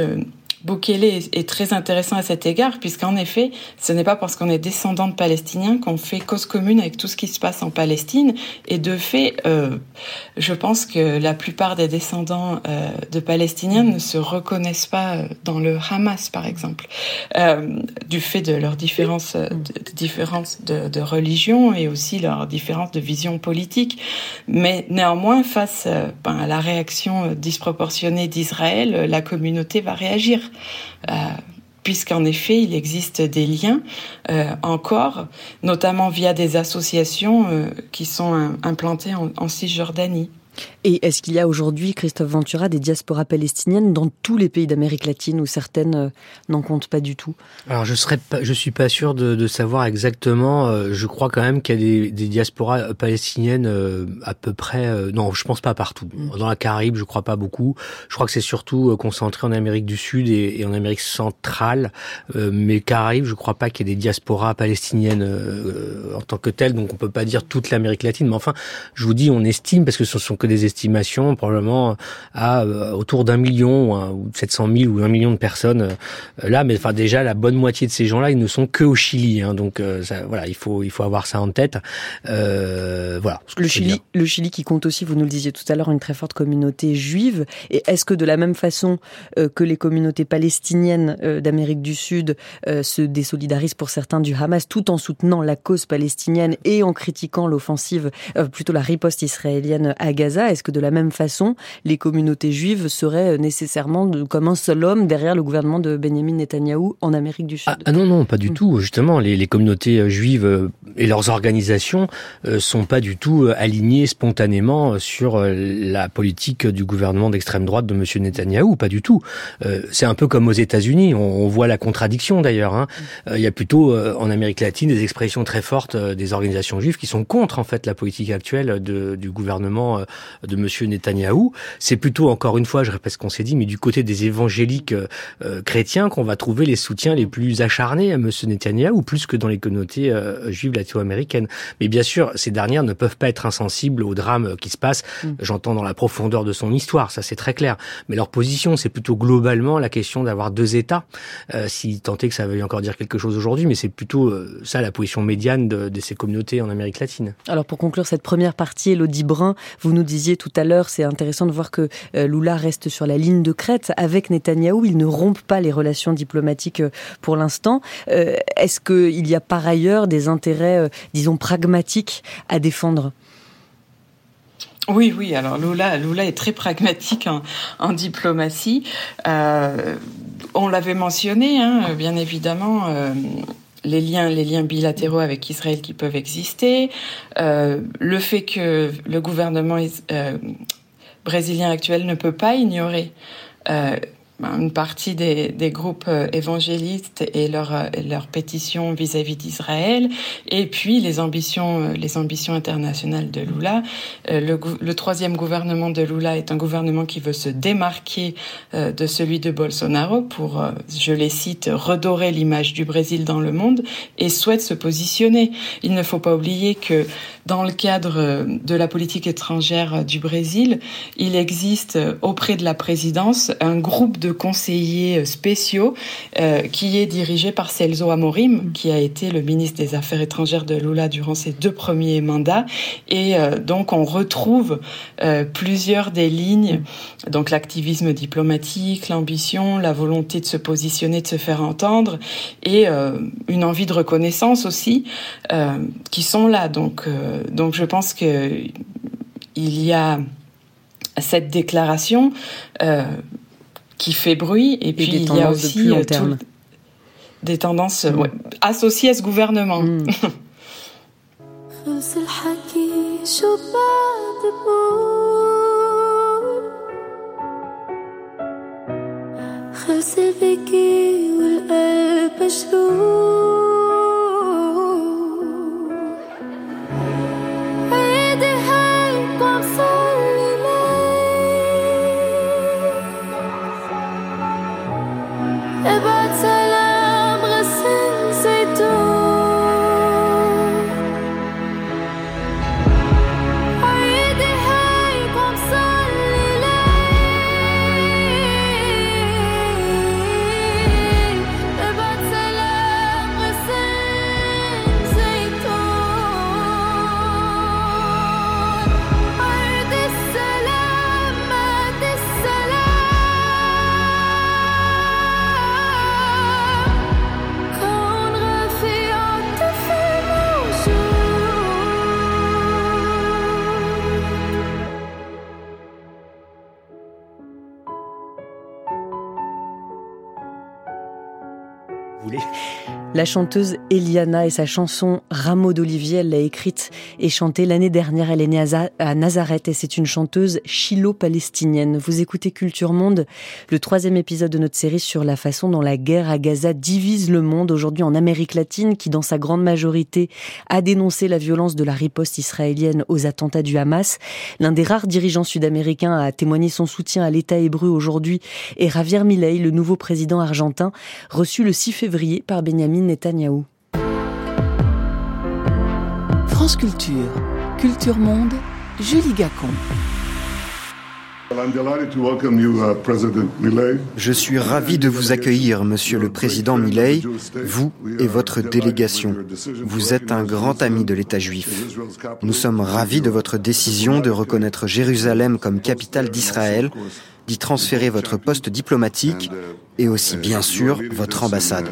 Bukele est, très intéressant à cet égard, puisqu'en effet, ce n'est pas parce qu'on est descendant de Palestiniens qu'on fait cause commune avec tout ce qui se passe en Palestine. Et de fait, euh, je pense que la plupart des descendants euh, de Palestiniens ne se reconnaissent pas euh, dans le Hamas, par exemple, du fait de leurs différences, de, religion et aussi leurs différences de vision politique. Mais néanmoins, face ben, à la réaction disproportionnée d'Israël, la communauté va réagir. Euh, puisqu'en effet, il existe des liens euh, encore, notamment via des associations euh, qui sont implantées en, en Cisjordanie. Et est-ce qu'il y a aujourd'hui, Christophe Ventura, des diasporas palestiniennes dans tous les pays d'Amérique latine où certaines euh, n'en comptent pas du tout? Alors je serais pas, je suis pas sûr de, de savoir exactement. Euh, je crois quand même qu'il y a des, des diasporas euh, palestiniennes à peu près. non, je pense pas partout. Mm. Dans la Caraïbe, je crois pas beaucoup. Je crois que c'est surtout concentré en Amérique du Sud et, et en Amérique centrale. mais Caraïbes, je crois pas qu'il y ait des diasporas palestiniennes en tant que telles. Donc on peut pas dire toute l'Amérique latine. Mais enfin, je vous dis, on estime parce que ce sont que des estimations, probablement à euh, autour d'un million ou, 700 000 ou un million de personnes euh, là. Mais enfin déjà la bonne moitié de ces gens-là, ils ne sont que au Chili. Hein, donc euh, ça, voilà, il faut il faut avoir ça en tête. voilà. Le Chili, le Chili qui compte aussi, vous nous le disiez tout à l'heure, une très forte communauté juive. Et est-ce que de la même façon que les communautés palestiniennes d'Amérique du Sud se désolidarisent pour certains du Hamas, tout en soutenant la cause palestinienne et en critiquant l'offensive, plutôt la riposte israélienne à Gaza, est-ce que de la même façon, les communautés juives seraient nécessairement comme un seul homme derrière le gouvernement de Benjamin Netanyahou en Amérique du Sud? Ah, ah, non, non, pas du hmm. tout. Justement, les, les, communautés euh, juives euh, et leurs organisations euh, sont pas du tout alignées spontanément sur la politique du gouvernement d'extrême droite de M. Netanyahou, pas du tout. C'est un peu comme aux États-Unis, on, voit la contradiction d'ailleurs. Hein. Il y a plutôt en Amérique latine des expressions très fortes des organisations juives qui sont contre en fait la politique actuelle de, du gouvernement de Monsieur Netanyahou. C'est plutôt, encore une fois, je répète ce qu'on s'est dit, mais du côté des évangéliques euh, euh, chrétiens qu'on va trouver les soutiens les plus acharnés à Monsieur Netanyahou, plus que dans les communautés euh, juives latino-américaines. Mais bien sûr, ces dernières ne peuvent pas être insensibles au drame qui se passe. Mm. J'entends dans la profondeur de son histoire, ça c'est très clair. Mais leur position, c'est plutôt globalement la question d'avoir deux États. si tant est que ça veuille encore dire quelque chose aujourd'hui, mais c'est plutôt ça la position médiane de, de, ces communautés en Amérique latine. Alors pour conclure cette première partie, Elodie Brun, vous nous disiez tout à l'heure, c'est intéressant de voir que euh, Lula reste sur la ligne de crête avec Netanyahou. Ils ne rompent pas les relations diplomatiques euh, pour l'instant. Euh, est-ce qu'il y a par ailleurs des intérêts, disons, pragmatiques à défendre? Oui, oui. Alors Lula, Lula est très pragmatique en, diplomatie. On l'avait mentionné, hein, bien évidemment. Les liens, bilatéraux avec Israël qui peuvent exister, euh, le fait que le gouvernement euh, brésilien actuel ne peut pas ignorer euh, une partie des, des groupes euh, évangélistes et leur, euh, leur pétition vis-à-vis d'Israël, et puis les ambitions, euh, les ambitions internationales de Lula. Le, le, troisième gouvernement de Lula est un gouvernement qui veut se démarquer de celui de Bolsonaro pour, je les cite, redorer l'image du Brésil dans le monde et souhaite se positionner. Il ne faut pas oublier que dans le cadre de la politique étrangère du Brésil, il existe auprès de la présidence un groupe de de conseillers euh, spéciaux euh, qui est dirigé par Celso Amorim, qui a été le ministre des Affaires étrangères de Lula durant ses deux premiers mandats. Et euh, donc on retrouve plusieurs des lignes, donc l'activisme diplomatique, l'ambition, la volonté de se positionner, de se faire entendre, et une envie de reconnaissance aussi, qui sont là. Donc, donc je pense que il y a cette déclaration qui fait bruit. Et, puis, il y a aussi euh, des tendances mm. ouais, associées à ce gouvernement. Mm. (laughs) La chanteuse Eliana et sa chanson Rameau d'Olivier, elle l'a écrite et chantée l'année dernière. Elle est à Nazareth et c'est une chanteuse chilo-palestinienne. Vous écoutez Culture Monde, le troisième épisode de notre série sur la façon dont la guerre à Gaza divise le monde aujourd'hui en Amérique latine qui, dans sa grande majorité, a dénoncé la violence de la riposte israélienne aux attentats du Hamas. L'un des rares dirigeants sud-américains à témoigner son soutien à l'État hébreu aujourd'hui est Javier Milei, le nouveau président argentin, reçu le 6 février par Benjamin Netanyahou. France Culture, Culture Monde, Julie Gacon. Uh, Je suis ravi de vous accueillir, Monsieur le Président Milei, vous et votre délégation. Vous êtes un grand ami de l'État juif. Nous sommes ravis de votre décision de reconnaître Jérusalem comme capitale d'Israël d'y transférer votre poste diplomatique et aussi bien sûr votre ambassade.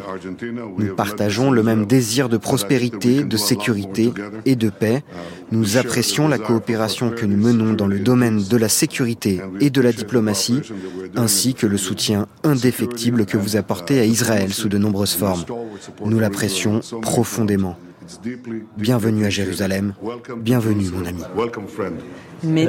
Nous partageons le même désir de prospérité, de sécurité et de paix. Nous apprécions la coopération que nous menons dans le domaine de la sécurité et de la diplomatie, ainsi que le soutien indéfectible que vous apportez à Israël sous de nombreuses formes. Nous l'apprécions profondément. Bienvenue à Jérusalem. Bienvenue, mon ami. Mais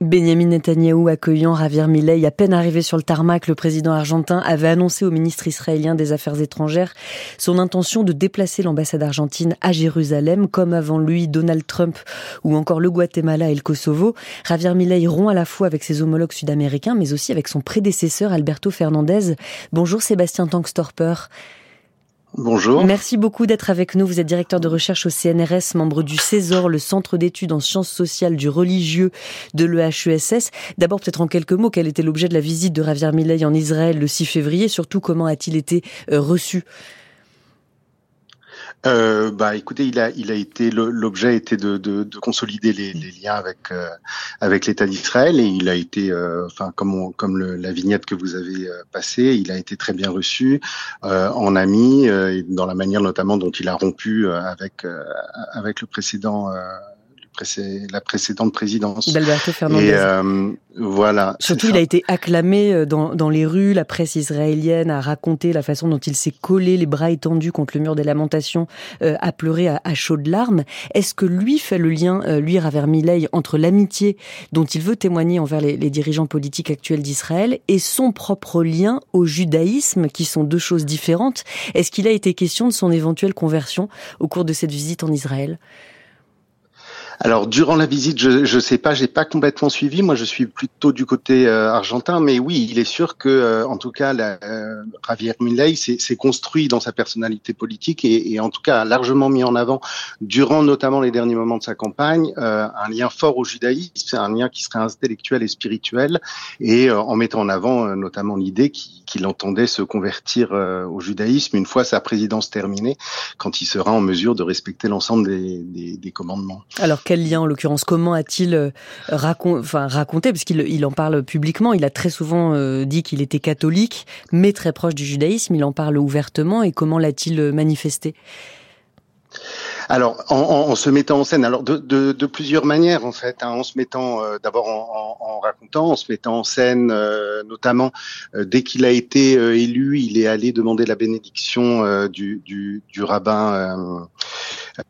Benjamin Netanyahou accueillant Javier Milei, à peine arrivé sur le tarmac, le président argentin avait annoncé au ministre israélien des Affaires étrangères son intention de déplacer l'ambassade argentine à Jérusalem, comme avant lui Donald Trump ou encore le Guatemala et le Kosovo. Javier Milei rompt à la fois avec ses homologues sud-américains, mais aussi avec son prédécesseur Alberto Fernandez. Bonjour Sébastien Tankstorper. Bonjour. Merci beaucoup d'être avec nous. Vous êtes directeur de recherche au CNRS, membre du CESOR, le Centre d'études en sciences sociales du religieux de l'EHESS. D'abord, peut-être en quelques mots, quel était l'objet de la visite de Javier Milei en Israël le 6 février? Surtout, comment a-t-il été euh, reçu? Euh, bah, écoutez, il a, il a été l'objet était de, de, de consolider les, les, liens avec euh, avec l'État d'Israël et il a été, euh, enfin comme comme le, la vignette que vous avez euh, passée, il a été très bien reçu en ami et dans la manière notamment dont il a rompu avec avec le précédent la précédente présidence. D'Alberto Fernandez. Et, voilà. Surtout, il a été acclamé dans, dans les rues. La presse israélienne a raconté la façon dont il s'est collé les bras étendus contre le mur des lamentations, à pleurer à, à chaudes larmes. Est-ce que lui fait le lien, lui, Raver Milei, entre l'amitié dont il veut témoigner envers les, les dirigeants politiques actuels d'Israël et son propre lien au judaïsme, qui sont deux choses différentes? Est-ce qu'il a été question de son éventuelle conversion au cours de cette visite en Israël? Alors durant la visite, je je sais pas, j'ai pas complètement suivi. Moi, je suis plutôt du côté euh, argentin, mais oui, il est sûr que, euh, en tout cas, la, euh, Javier Milei s'est construit dans sa personnalité politique et, et, en tout cas a largement mis en avant, durant notamment les derniers moments de sa campagne, un lien fort au judaïsme, un lien qui serait intellectuel et spirituel, et en mettant en avant notamment l'idée qu'il entendait se convertir au judaïsme une fois sa présidence terminée, quand il sera en mesure de respecter l'ensemble des, des, des commandements. Alors quel lien en l'occurrence Comment a-t-il euh, raconté Parce qu'il en parle publiquement. Il a très souvent euh, dit qu'il était catholique, mais très proche du judaïsme. Il en parle ouvertement. Et comment l'a-t-il euh, manifesté? Alors, en, se mettant en scène, alors de, plusieurs manières en fait, hein, en se mettant d'abord en, racontant, en se mettant en scène, notamment dès qu'il a été élu, il est allé demander la bénédiction du, rabbin.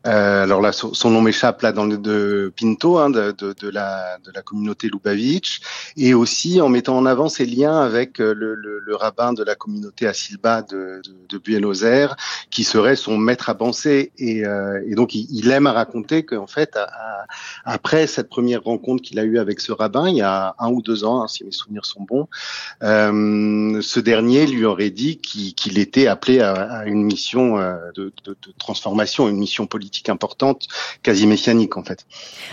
Alors là, son, nom m'échappe là dans le de Pinto, hein, de, de, la, de la communauté Lubavitch, et aussi en mettant en avant ses liens avec le, le, le rabbin de la communauté Asilba de, de, de Buenos Aires, qui serait son maître à penser et et donc, il, aime à raconter qu'en fait, après cette première rencontre qu'il a eue avec ce rabbin, il y a un ou deux ans, hein, si mes souvenirs sont bons, euh, ce dernier lui aurait dit qu'il était appelé à, une mission euh, de, transformation, une mission politique importante, quasi messianique en fait.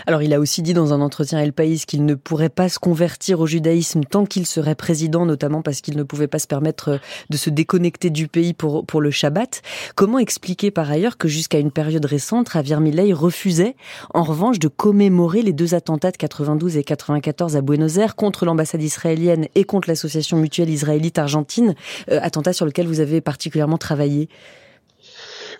Alors, il a aussi dit dans un entretien à El País qu'il ne pourrait pas se convertir au judaïsme tant qu'il serait président, notamment parce qu'il ne pouvait pas se permettre de se déconnecter du pays pour, pour le Shabbat. Comment expliquer par ailleurs que jusqu'à une période récente, Javier Milei refusait en revanche de commémorer les deux attentats de 92 et 94 à Buenos Aires contre l'ambassade israélienne et contre l'association mutuelle israélite argentine, euh, attentats sur lesquels vous avez particulièrement travaillé?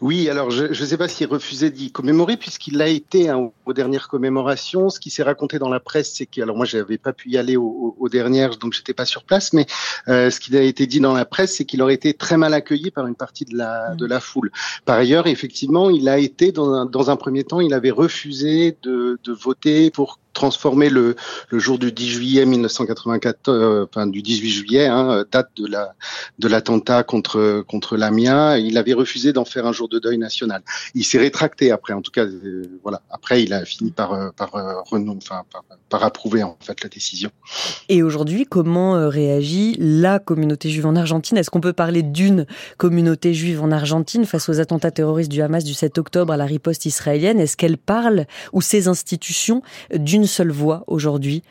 Oui, alors je ne sais pas s'il refusait d'y commémorer puisqu'il l'a été hein, aux dernières commémorations. Ce qui s'est raconté dans la presse, c'est que, alors moi j'avais pas pu y aller aux, aux dernières, donc j'étais pas sur place, mais euh, ce qui a été dit dans la presse, c'est qu'il aurait été très mal accueilli par une partie de la mmh. de la foule. Par ailleurs, effectivement, il a été dans un, dans un premier temps, il avait refusé de, de voter pour transformer le, jour du 10 juillet 1984, euh, du 18 juillet, hein, date de la de l'attentat contre contre l'Amia. Il avait refusé d'en faire un jour de deuil national. Il s'est rétracté après. En tout cas, euh, voilà. Après, il a fini par euh, par enfin par, par, approuver en fait la décision. Et aujourd'hui, comment réagit la communauté juive en Argentine? Est-ce qu'on peut parler d'une communauté juive en Argentine face aux attentats terroristes du Hamas du 7 octobre à la riposte israélienne? Est-ce qu'elle parle ou ces institutions d'une seule voix aujourd'hui?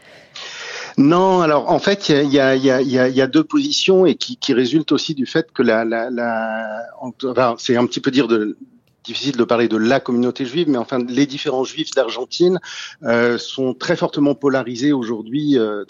Non, alors en fait, il y a, deux positions et qui, résultent aussi du fait que la, la, c'est un petit peu difficile de parler de la communauté juive, mais enfin les différents juifs d'Argentine euh, sont très fortement polarisés aujourd'hui euh,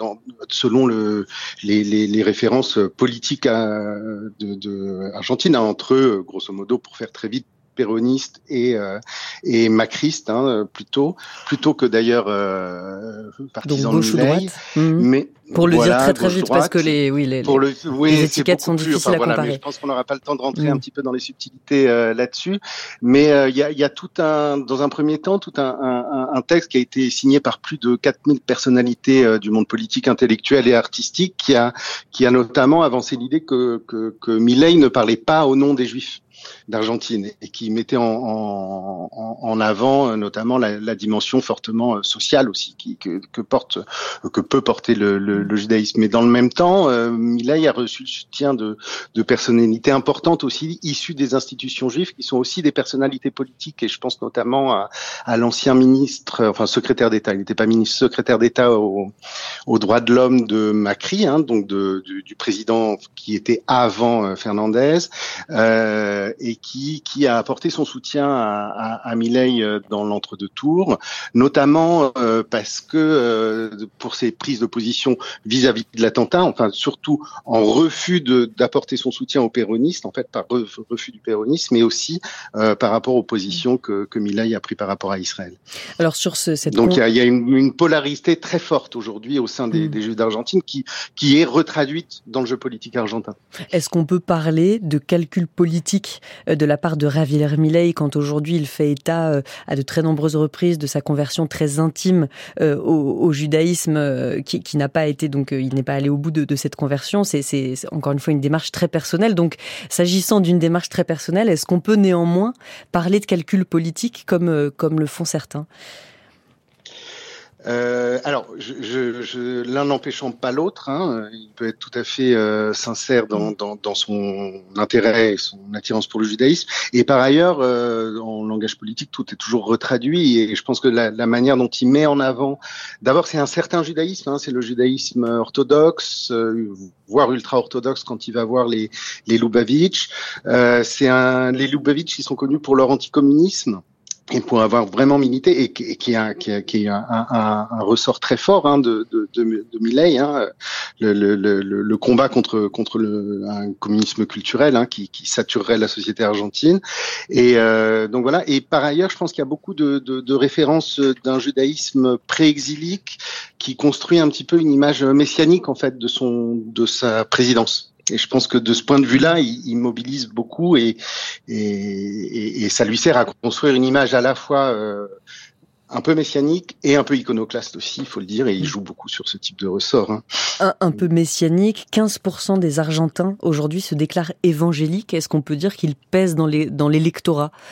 selon le, les, références politiques euh, de Argentine, hein, entre eux, grosso modo, pour faire très vite, péroniste et euh, et macriste hein, plutôt plutôt que d'ailleurs euh, partisan Donc, gauche de droite. Mmh. mais pour le dire très très vite parce que les oui les, pour le, oui, les étiquettes sont difficiles enfin, à voilà, comparer. mais je pense qu'on n'aura pas le temps de rentrer Mmh. un petit peu dans les subtilités euh, là-dessus mais euh, il y, a, y a tout un dans un premier temps tout un, un, un texte qui a été signé par plus de 4000 personnalités euh, du monde politique intellectuel et artistique qui a qui a notamment avancé l'idée que que, que Milley ne parlait pas au nom des juifs d'Argentine et qui mettait en, en, en avant euh, notamment la, la, dimension fortement euh, sociale aussi qui, que, que, porte que peut porter le, le, le, judaïsme. Mais dans le même temps, euh, Milay a reçu le soutien de, de personnalités importantes aussi issues des institutions juives qui sont aussi des personnalités politiques et je pense notamment à, à l'ancien ministre, enfin secrétaire d'État, il n'était pas ministre, secrétaire d'État aux au droits de l'homme de Macri, hein, donc de, du, du, président qui était avant euh, Fernandez. Euh, et qui, qui a apporté son soutien à, à, à Milley dans l'entre-deux tours, notamment parce que pour ses prises de position vis-à-vis de l'attentat, enfin surtout en refus d'apporter son soutien aux péronistes, en fait par refus du péronisme, mais aussi par rapport aux positions que, que Milley a pris par rapport à Israël. Alors sur ce, cette donc il y a, y a une, une, polarité très forte aujourd'hui au sein des, mm. des Juifs d'Argentine qui qui est retraduite dans le jeu politique argentin. Est-ce qu'on peut parler de calcul politique euh, de la part de Javier Milei quand aujourd'hui il fait état euh, à de très nombreuses reprises de sa conversion très intime euh, au, au judaïsme qui, qui n'a pas été donc il n'est pas allé au bout de, de cette conversion. C'est encore une fois une démarche très personnelle. Donc s'agissant d'une démarche très personnelle, est-ce qu'on peut néanmoins parler de calcul politique comme comme le font certains? Euh, alors, je, je, je, l'un n'empêchant pas l'autre, hein, il peut être tout à fait euh, sincère dans, dans, dans, son intérêt et son attirance pour le judaïsme. Et par ailleurs, euh, en langage politique, tout est toujours retraduit. Et je pense que la, la manière dont il met en avant, d'abord, c'est un certain judaïsme, hein, c'est le judaïsme orthodoxe, euh, voire ultra-orthodoxe quand il va voir les, les Lubavitch. Euh, c'est un, les Lubavitch qui sont connus pour leur anticommunisme et pour avoir vraiment milité et qui, qui, a, qui, a, qui a un, un, un, ressort très fort hein, de, de, de, de Milley, hein, le, le, le, le, combat contre contre le, un communisme culturel hein, qui, qui saturerait la société argentine. Et euh, donc voilà. Et par ailleurs, je pense qu'il y a beaucoup de, de, de références d'un judaïsme pré-exilique qui construit un petit peu une image messianique en fait de son de sa présidence. Et je pense que de ce point de vue-là, il, il, mobilise beaucoup et, et, et, ça lui sert à construire une image à la fois euh, un peu messianique et un peu iconoclaste aussi, il faut le dire, et il joue beaucoup sur ce type de ressort. Hein. Un, un, peu messianique, 15% des Argentins aujourd'hui se déclarent évangéliques. Est-ce qu'on peut dire qu'ils pèsent dans l'électorat dans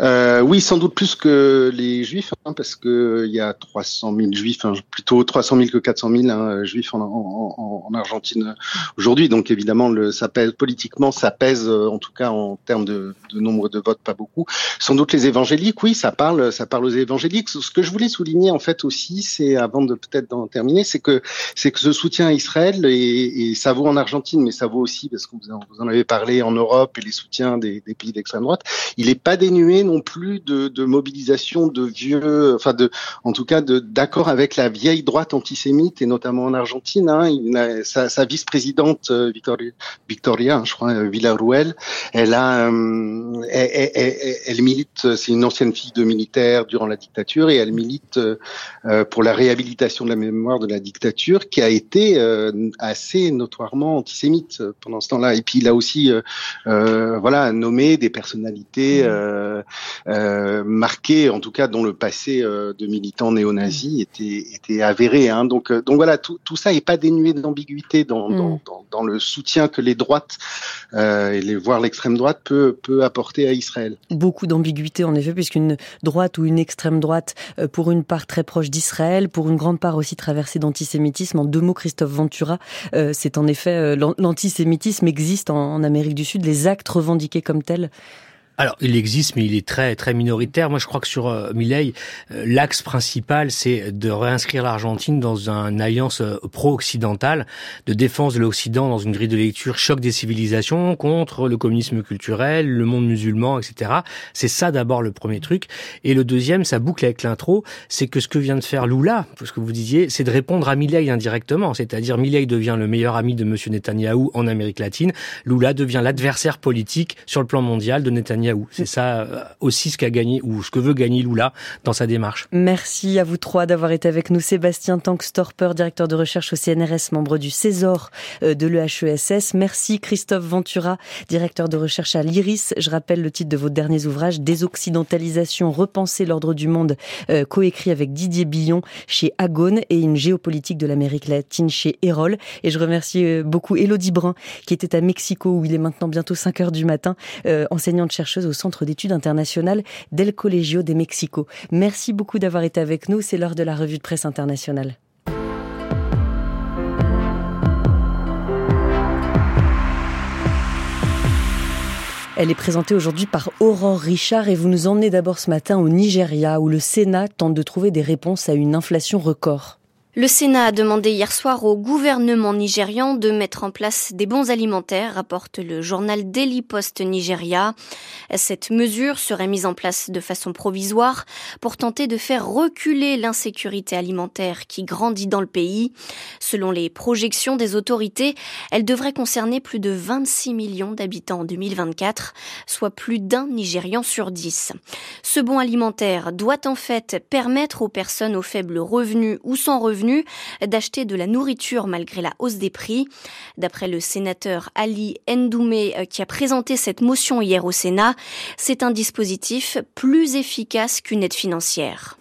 euh, oui, sans doute plus que les juifs, hein, parce que il y a 300 000 juifs, hein, plutôt 300 000 que 400 000 hein, juifs en, en, en Argentine aujourd'hui. Donc évidemment, ça pèse politiquement, ça pèse euh, en tout cas en termes de, nombre de votes, pas beaucoup. Sans doute les évangéliques, oui, ça parle, ça parle aux évangéliques. Ce que je voulais souligner en fait aussi, c'est avant de peut-être d'en terminer, c'est que c'est que ce soutien à Israël et, ça vaut en Argentine, mais ça vaut aussi parce que vous en, vous en avez parlé en Europe et les soutiens des, des pays d'extrême droite. Il n'est pas dénué non plus de, de, mobilisation de vieux, enfin de, en tout cas d'accord avec la vieille droite antisémite et notamment en Argentine. Hein, il sa, sa vice-présidente euh, Victoria, Victoria, je crois, euh, Villarruel, elle a, euh, elle, elle, elle, milite, c'est une ancienne fille de militaire durant la dictature et elle milite euh, pour la réhabilitation de la mémoire de la dictature qui a été euh, assez notoirement antisémite pendant ce temps-là. Et puis il a aussi, voilà, nommé des personnalités. Mmh euh, marqué, en tout cas dont le passé euh, de militants néo-nazis était, était avéré. Hein. Donc, euh, donc voilà, tout, tout ça n'est pas dénué d'ambiguïté dans, mm. dans, dans, dans, le soutien que les droites, euh, et les, voire l'extrême droite, peut, peut apporter à Israël. Beaucoup d'ambiguïté en effet, puisqu'une droite ou une extrême droite, euh, pour une part très proche d'Israël, pour une grande part aussi traversée d'antisémitisme. En deux mots, Christophe Ventura, euh, c'est en effet l'antisémitisme existe en, en Amérique du Sud, les actes revendiqués comme tels alors, il existe, mais il est très très minoritaire. Moi, je crois que sur euh, Milley, euh, l'axe principal, c'est de réinscrire l'Argentine dans une alliance euh, pro-occidentale, de défense de l'Occident dans une grille de lecture choc des civilisations contre le communisme culturel, le monde musulman, etc. C'est ça d'abord le premier truc. Et le deuxième, ça boucle avec l'intro, c'est que ce que vient de faire Lula, ce que vous disiez, c'est de répondre à Milley indirectement. C'est-à-dire, Milley devient le meilleur ami de Monsieur Netanyahou en Amérique latine. Lula devient l'adversaire politique sur le plan mondial de C'est ça euh, aussi ce qu'a gagné ou ce que veut gagner Lula dans sa démarche. Merci à vous trois d'avoir été avec nous. Sébastien Tankstorper, directeur de recherche au CNRS, membre du Césor euh, de l'EHESS. Merci Christophe Ventura, directeur de recherche à l'IRIS. Je rappelle le titre de vos derniers ouvrages, Désoccidentalisation, repenser l'ordre du monde, euh, coécrit avec Didier Billon chez Agone et une géopolitique de l'Amérique latine chez Erol. Et je remercie beaucoup Elodie Brun qui était à Mexico où il est maintenant bientôt 5 heures du matin, enseignante chercheuse au Centre d'études internationales del Colegio de Mexico. Merci beaucoup d'avoir été avec nous. C'est l'heure de la revue de presse internationale. Elle est présentée aujourd'hui par Aurore Richard et vous nous emmenez d'abord ce matin au Nigeria où le Sénat tente de trouver des réponses à une inflation record. Le Sénat a demandé hier soir au gouvernement nigérian de mettre en place des bons alimentaires, rapporte le journal Daily Post Nigeria. Cette mesure serait mise en place de façon provisoire pour tenter de faire reculer l'insécurité alimentaire qui grandit dans le pays. Selon les projections des autorités, elle devrait concerner plus de 26 millions d'habitants en 2024, soit plus d'un Nigérian sur dix. Ce bon alimentaire doit en fait permettre aux personnes aux faibles revenus ou sans revenus d'acheter de la nourriture malgré la hausse des prix. D'après le sénateur Ali Ndoumé euh, qui a présenté cette motion hier au Sénat, c'est un dispositif plus efficace qu'une aide financière.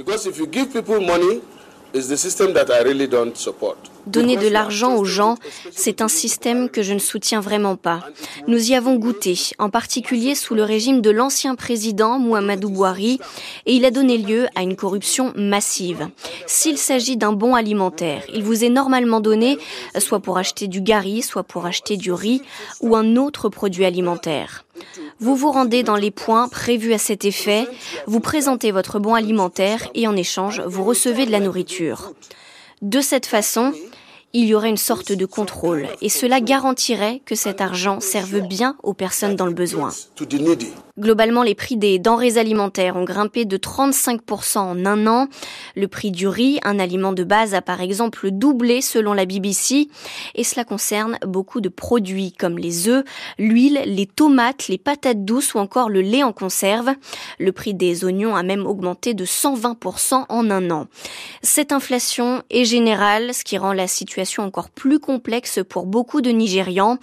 Donner de l'argent aux gens, c'est un système que je ne soutiens vraiment pas. Nous y avons goûté, en particulier sous le régime de l'ancien président Muhammadu Buhari, et il a donné lieu à une corruption massive. S'il s'agit d'un bon alimentaire, il vous est normalement donné soit pour acheter du gari, soit pour acheter du riz ou un autre produit alimentaire. Vous vous rendez dans les points prévus à cet effet, vous présentez votre bon alimentaire et en échange, vous recevez de la nourriture. De cette façon, il y aurait une sorte de contrôle et cela garantirait que cet argent serve bien aux personnes dans le besoin. Globalement, les prix des denrées alimentaires ont grimpé de 35% en un an. Le prix du riz, un aliment de base, a par exemple doublé selon la BBC. Et cela concerne beaucoup de produits comme les œufs, l'huile, les tomates, les patates douces ou encore le lait en conserve. Le prix des oignons a même augmenté de 120% en un an. Cette inflation est générale, ce qui rend la situation encore plus complexe pour beaucoup de Nigérians.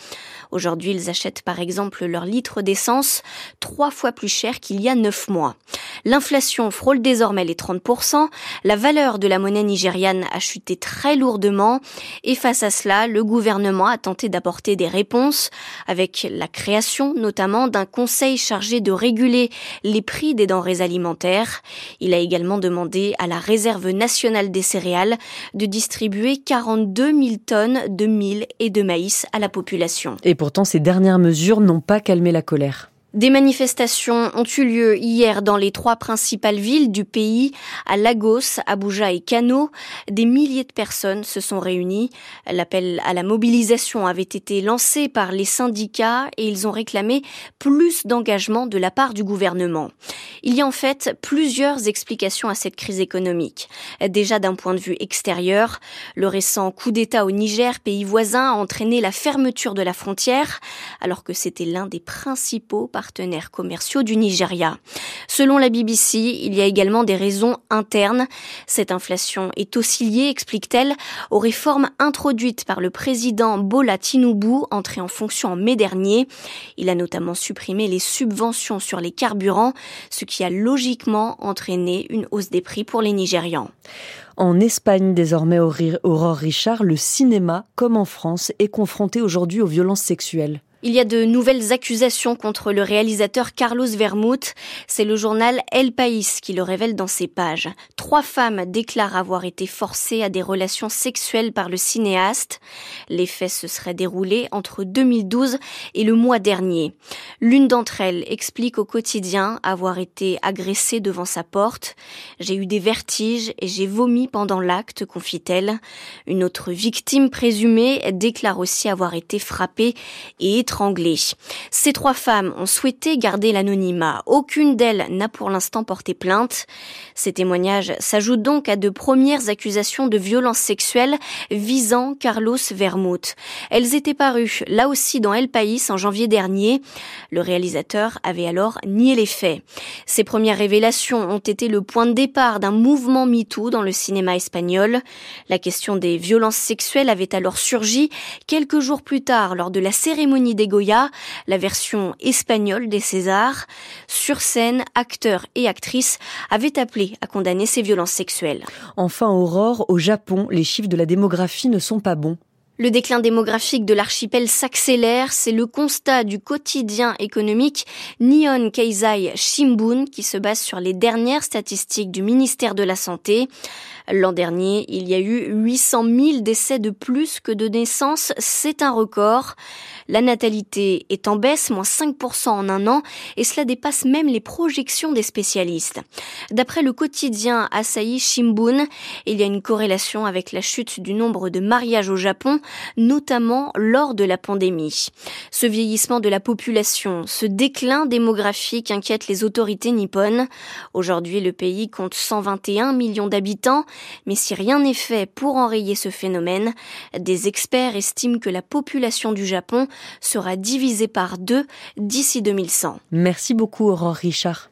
Aujourd'hui, ils achètent par exemple leur litre d'essence trois fois plus cher qu'il y a neuf mois. L'inflation frôle désormais les 30%, la valeur de la monnaie nigériane a chuté très lourdement et face à cela, le gouvernement a tenté d'apporter des réponses avec la création notamment d'un conseil chargé de réguler les prix des denrées alimentaires. Il a également demandé à la réserve nationale des céréales de distribuer 42 000 tonnes de mil et de maïs à la population. Et pourtant, ces dernières mesures n'ont pas calmé la colère. Des manifestations ont eu lieu hier dans les trois principales villes du pays, à Lagos, Abuja et Kano. Des milliers de personnes se sont réunies. L'appel à la mobilisation avait été lancé par les syndicats et ils ont réclamé plus d'engagement de la part du gouvernement. Il y a en fait plusieurs explications à cette crise économique. Déjà d'un point de vue extérieur, le récent coup d'État au Niger, pays voisin, a entraîné la fermeture de la frontière, alors que c'était l'un des principaux partenaires commerciaux du Nigeria. Selon la BBC, il y a également des raisons internes. Cette inflation est aussi liée, explique-t-elle, aux réformes introduites par le président Bola Tinubu, entré en fonction en mai dernier. Il a notamment supprimé les subventions sur les carburants, ce qui a logiquement entraîné une hausse des prix pour les Nigérians. En Espagne, désormais, Aurore Richard, le cinéma, comme en France, est confronté aujourd'hui aux violences sexuelles. Il y a de nouvelles accusations contre le réalisateur Carlos Vermouth. C'est le journal El País qui le révèle dans ses pages. Trois femmes déclarent avoir été forcées à des relations sexuelles par le cinéaste. Les faits se seraient déroulés entre 2012 et le mois dernier. L'une d'entre elles explique au quotidien avoir été agressée devant sa porte. J'ai eu des vertiges et j'ai vomi pendant l'acte, confie-t-elle. Une autre victime présumée déclare aussi avoir été frappée et ces trois femmes ont souhaité garder l'anonymat. Aucune d'elles n'a pour l'instant porté plainte. Ces témoignages s'ajoutent donc à de premières accusations de violences sexuelles visant Carlos Vermouth. Elles étaient parues là aussi dans El País en janvier dernier. Le réalisateur avait alors nié les faits. Ces premières révélations ont été le point de départ d'un mouvement MeToo dans le cinéma espagnol. La question des violences sexuelles avait alors surgi quelques jours plus tard lors de la cérémonie des Goya, la version espagnole des Césars. Sur scène, acteurs et actrices avaient appelé à condamner ces violences sexuelles. Enfin, Aurore, au Japon, les chiffres de la démographie ne sont pas bons. Le déclin démographique de l'archipel s'accélère, c'est le constat du quotidien économique Nihon Keizai Shimbun qui se base sur les dernières statistiques du ministère de la Santé. L'an dernier, il y a eu 800 000 décès de plus que de naissances, c'est un record. La natalité est en baisse, moins 5% en un an, et cela dépasse même les projections des spécialistes. D'après le quotidien Asahi Shimbun, il y a une corrélation avec la chute du nombre de mariages au Japon, notamment lors de la pandémie. Ce vieillissement de la population, ce déclin démographique inquiète les autorités nippones. Aujourd'hui, le pays compte 121 millions d'habitants, mais si rien n'est fait pour enrayer ce phénomène, des experts estiment que la population du Japon sera divisée par deux d'ici 2100. Merci beaucoup Aurore Richard.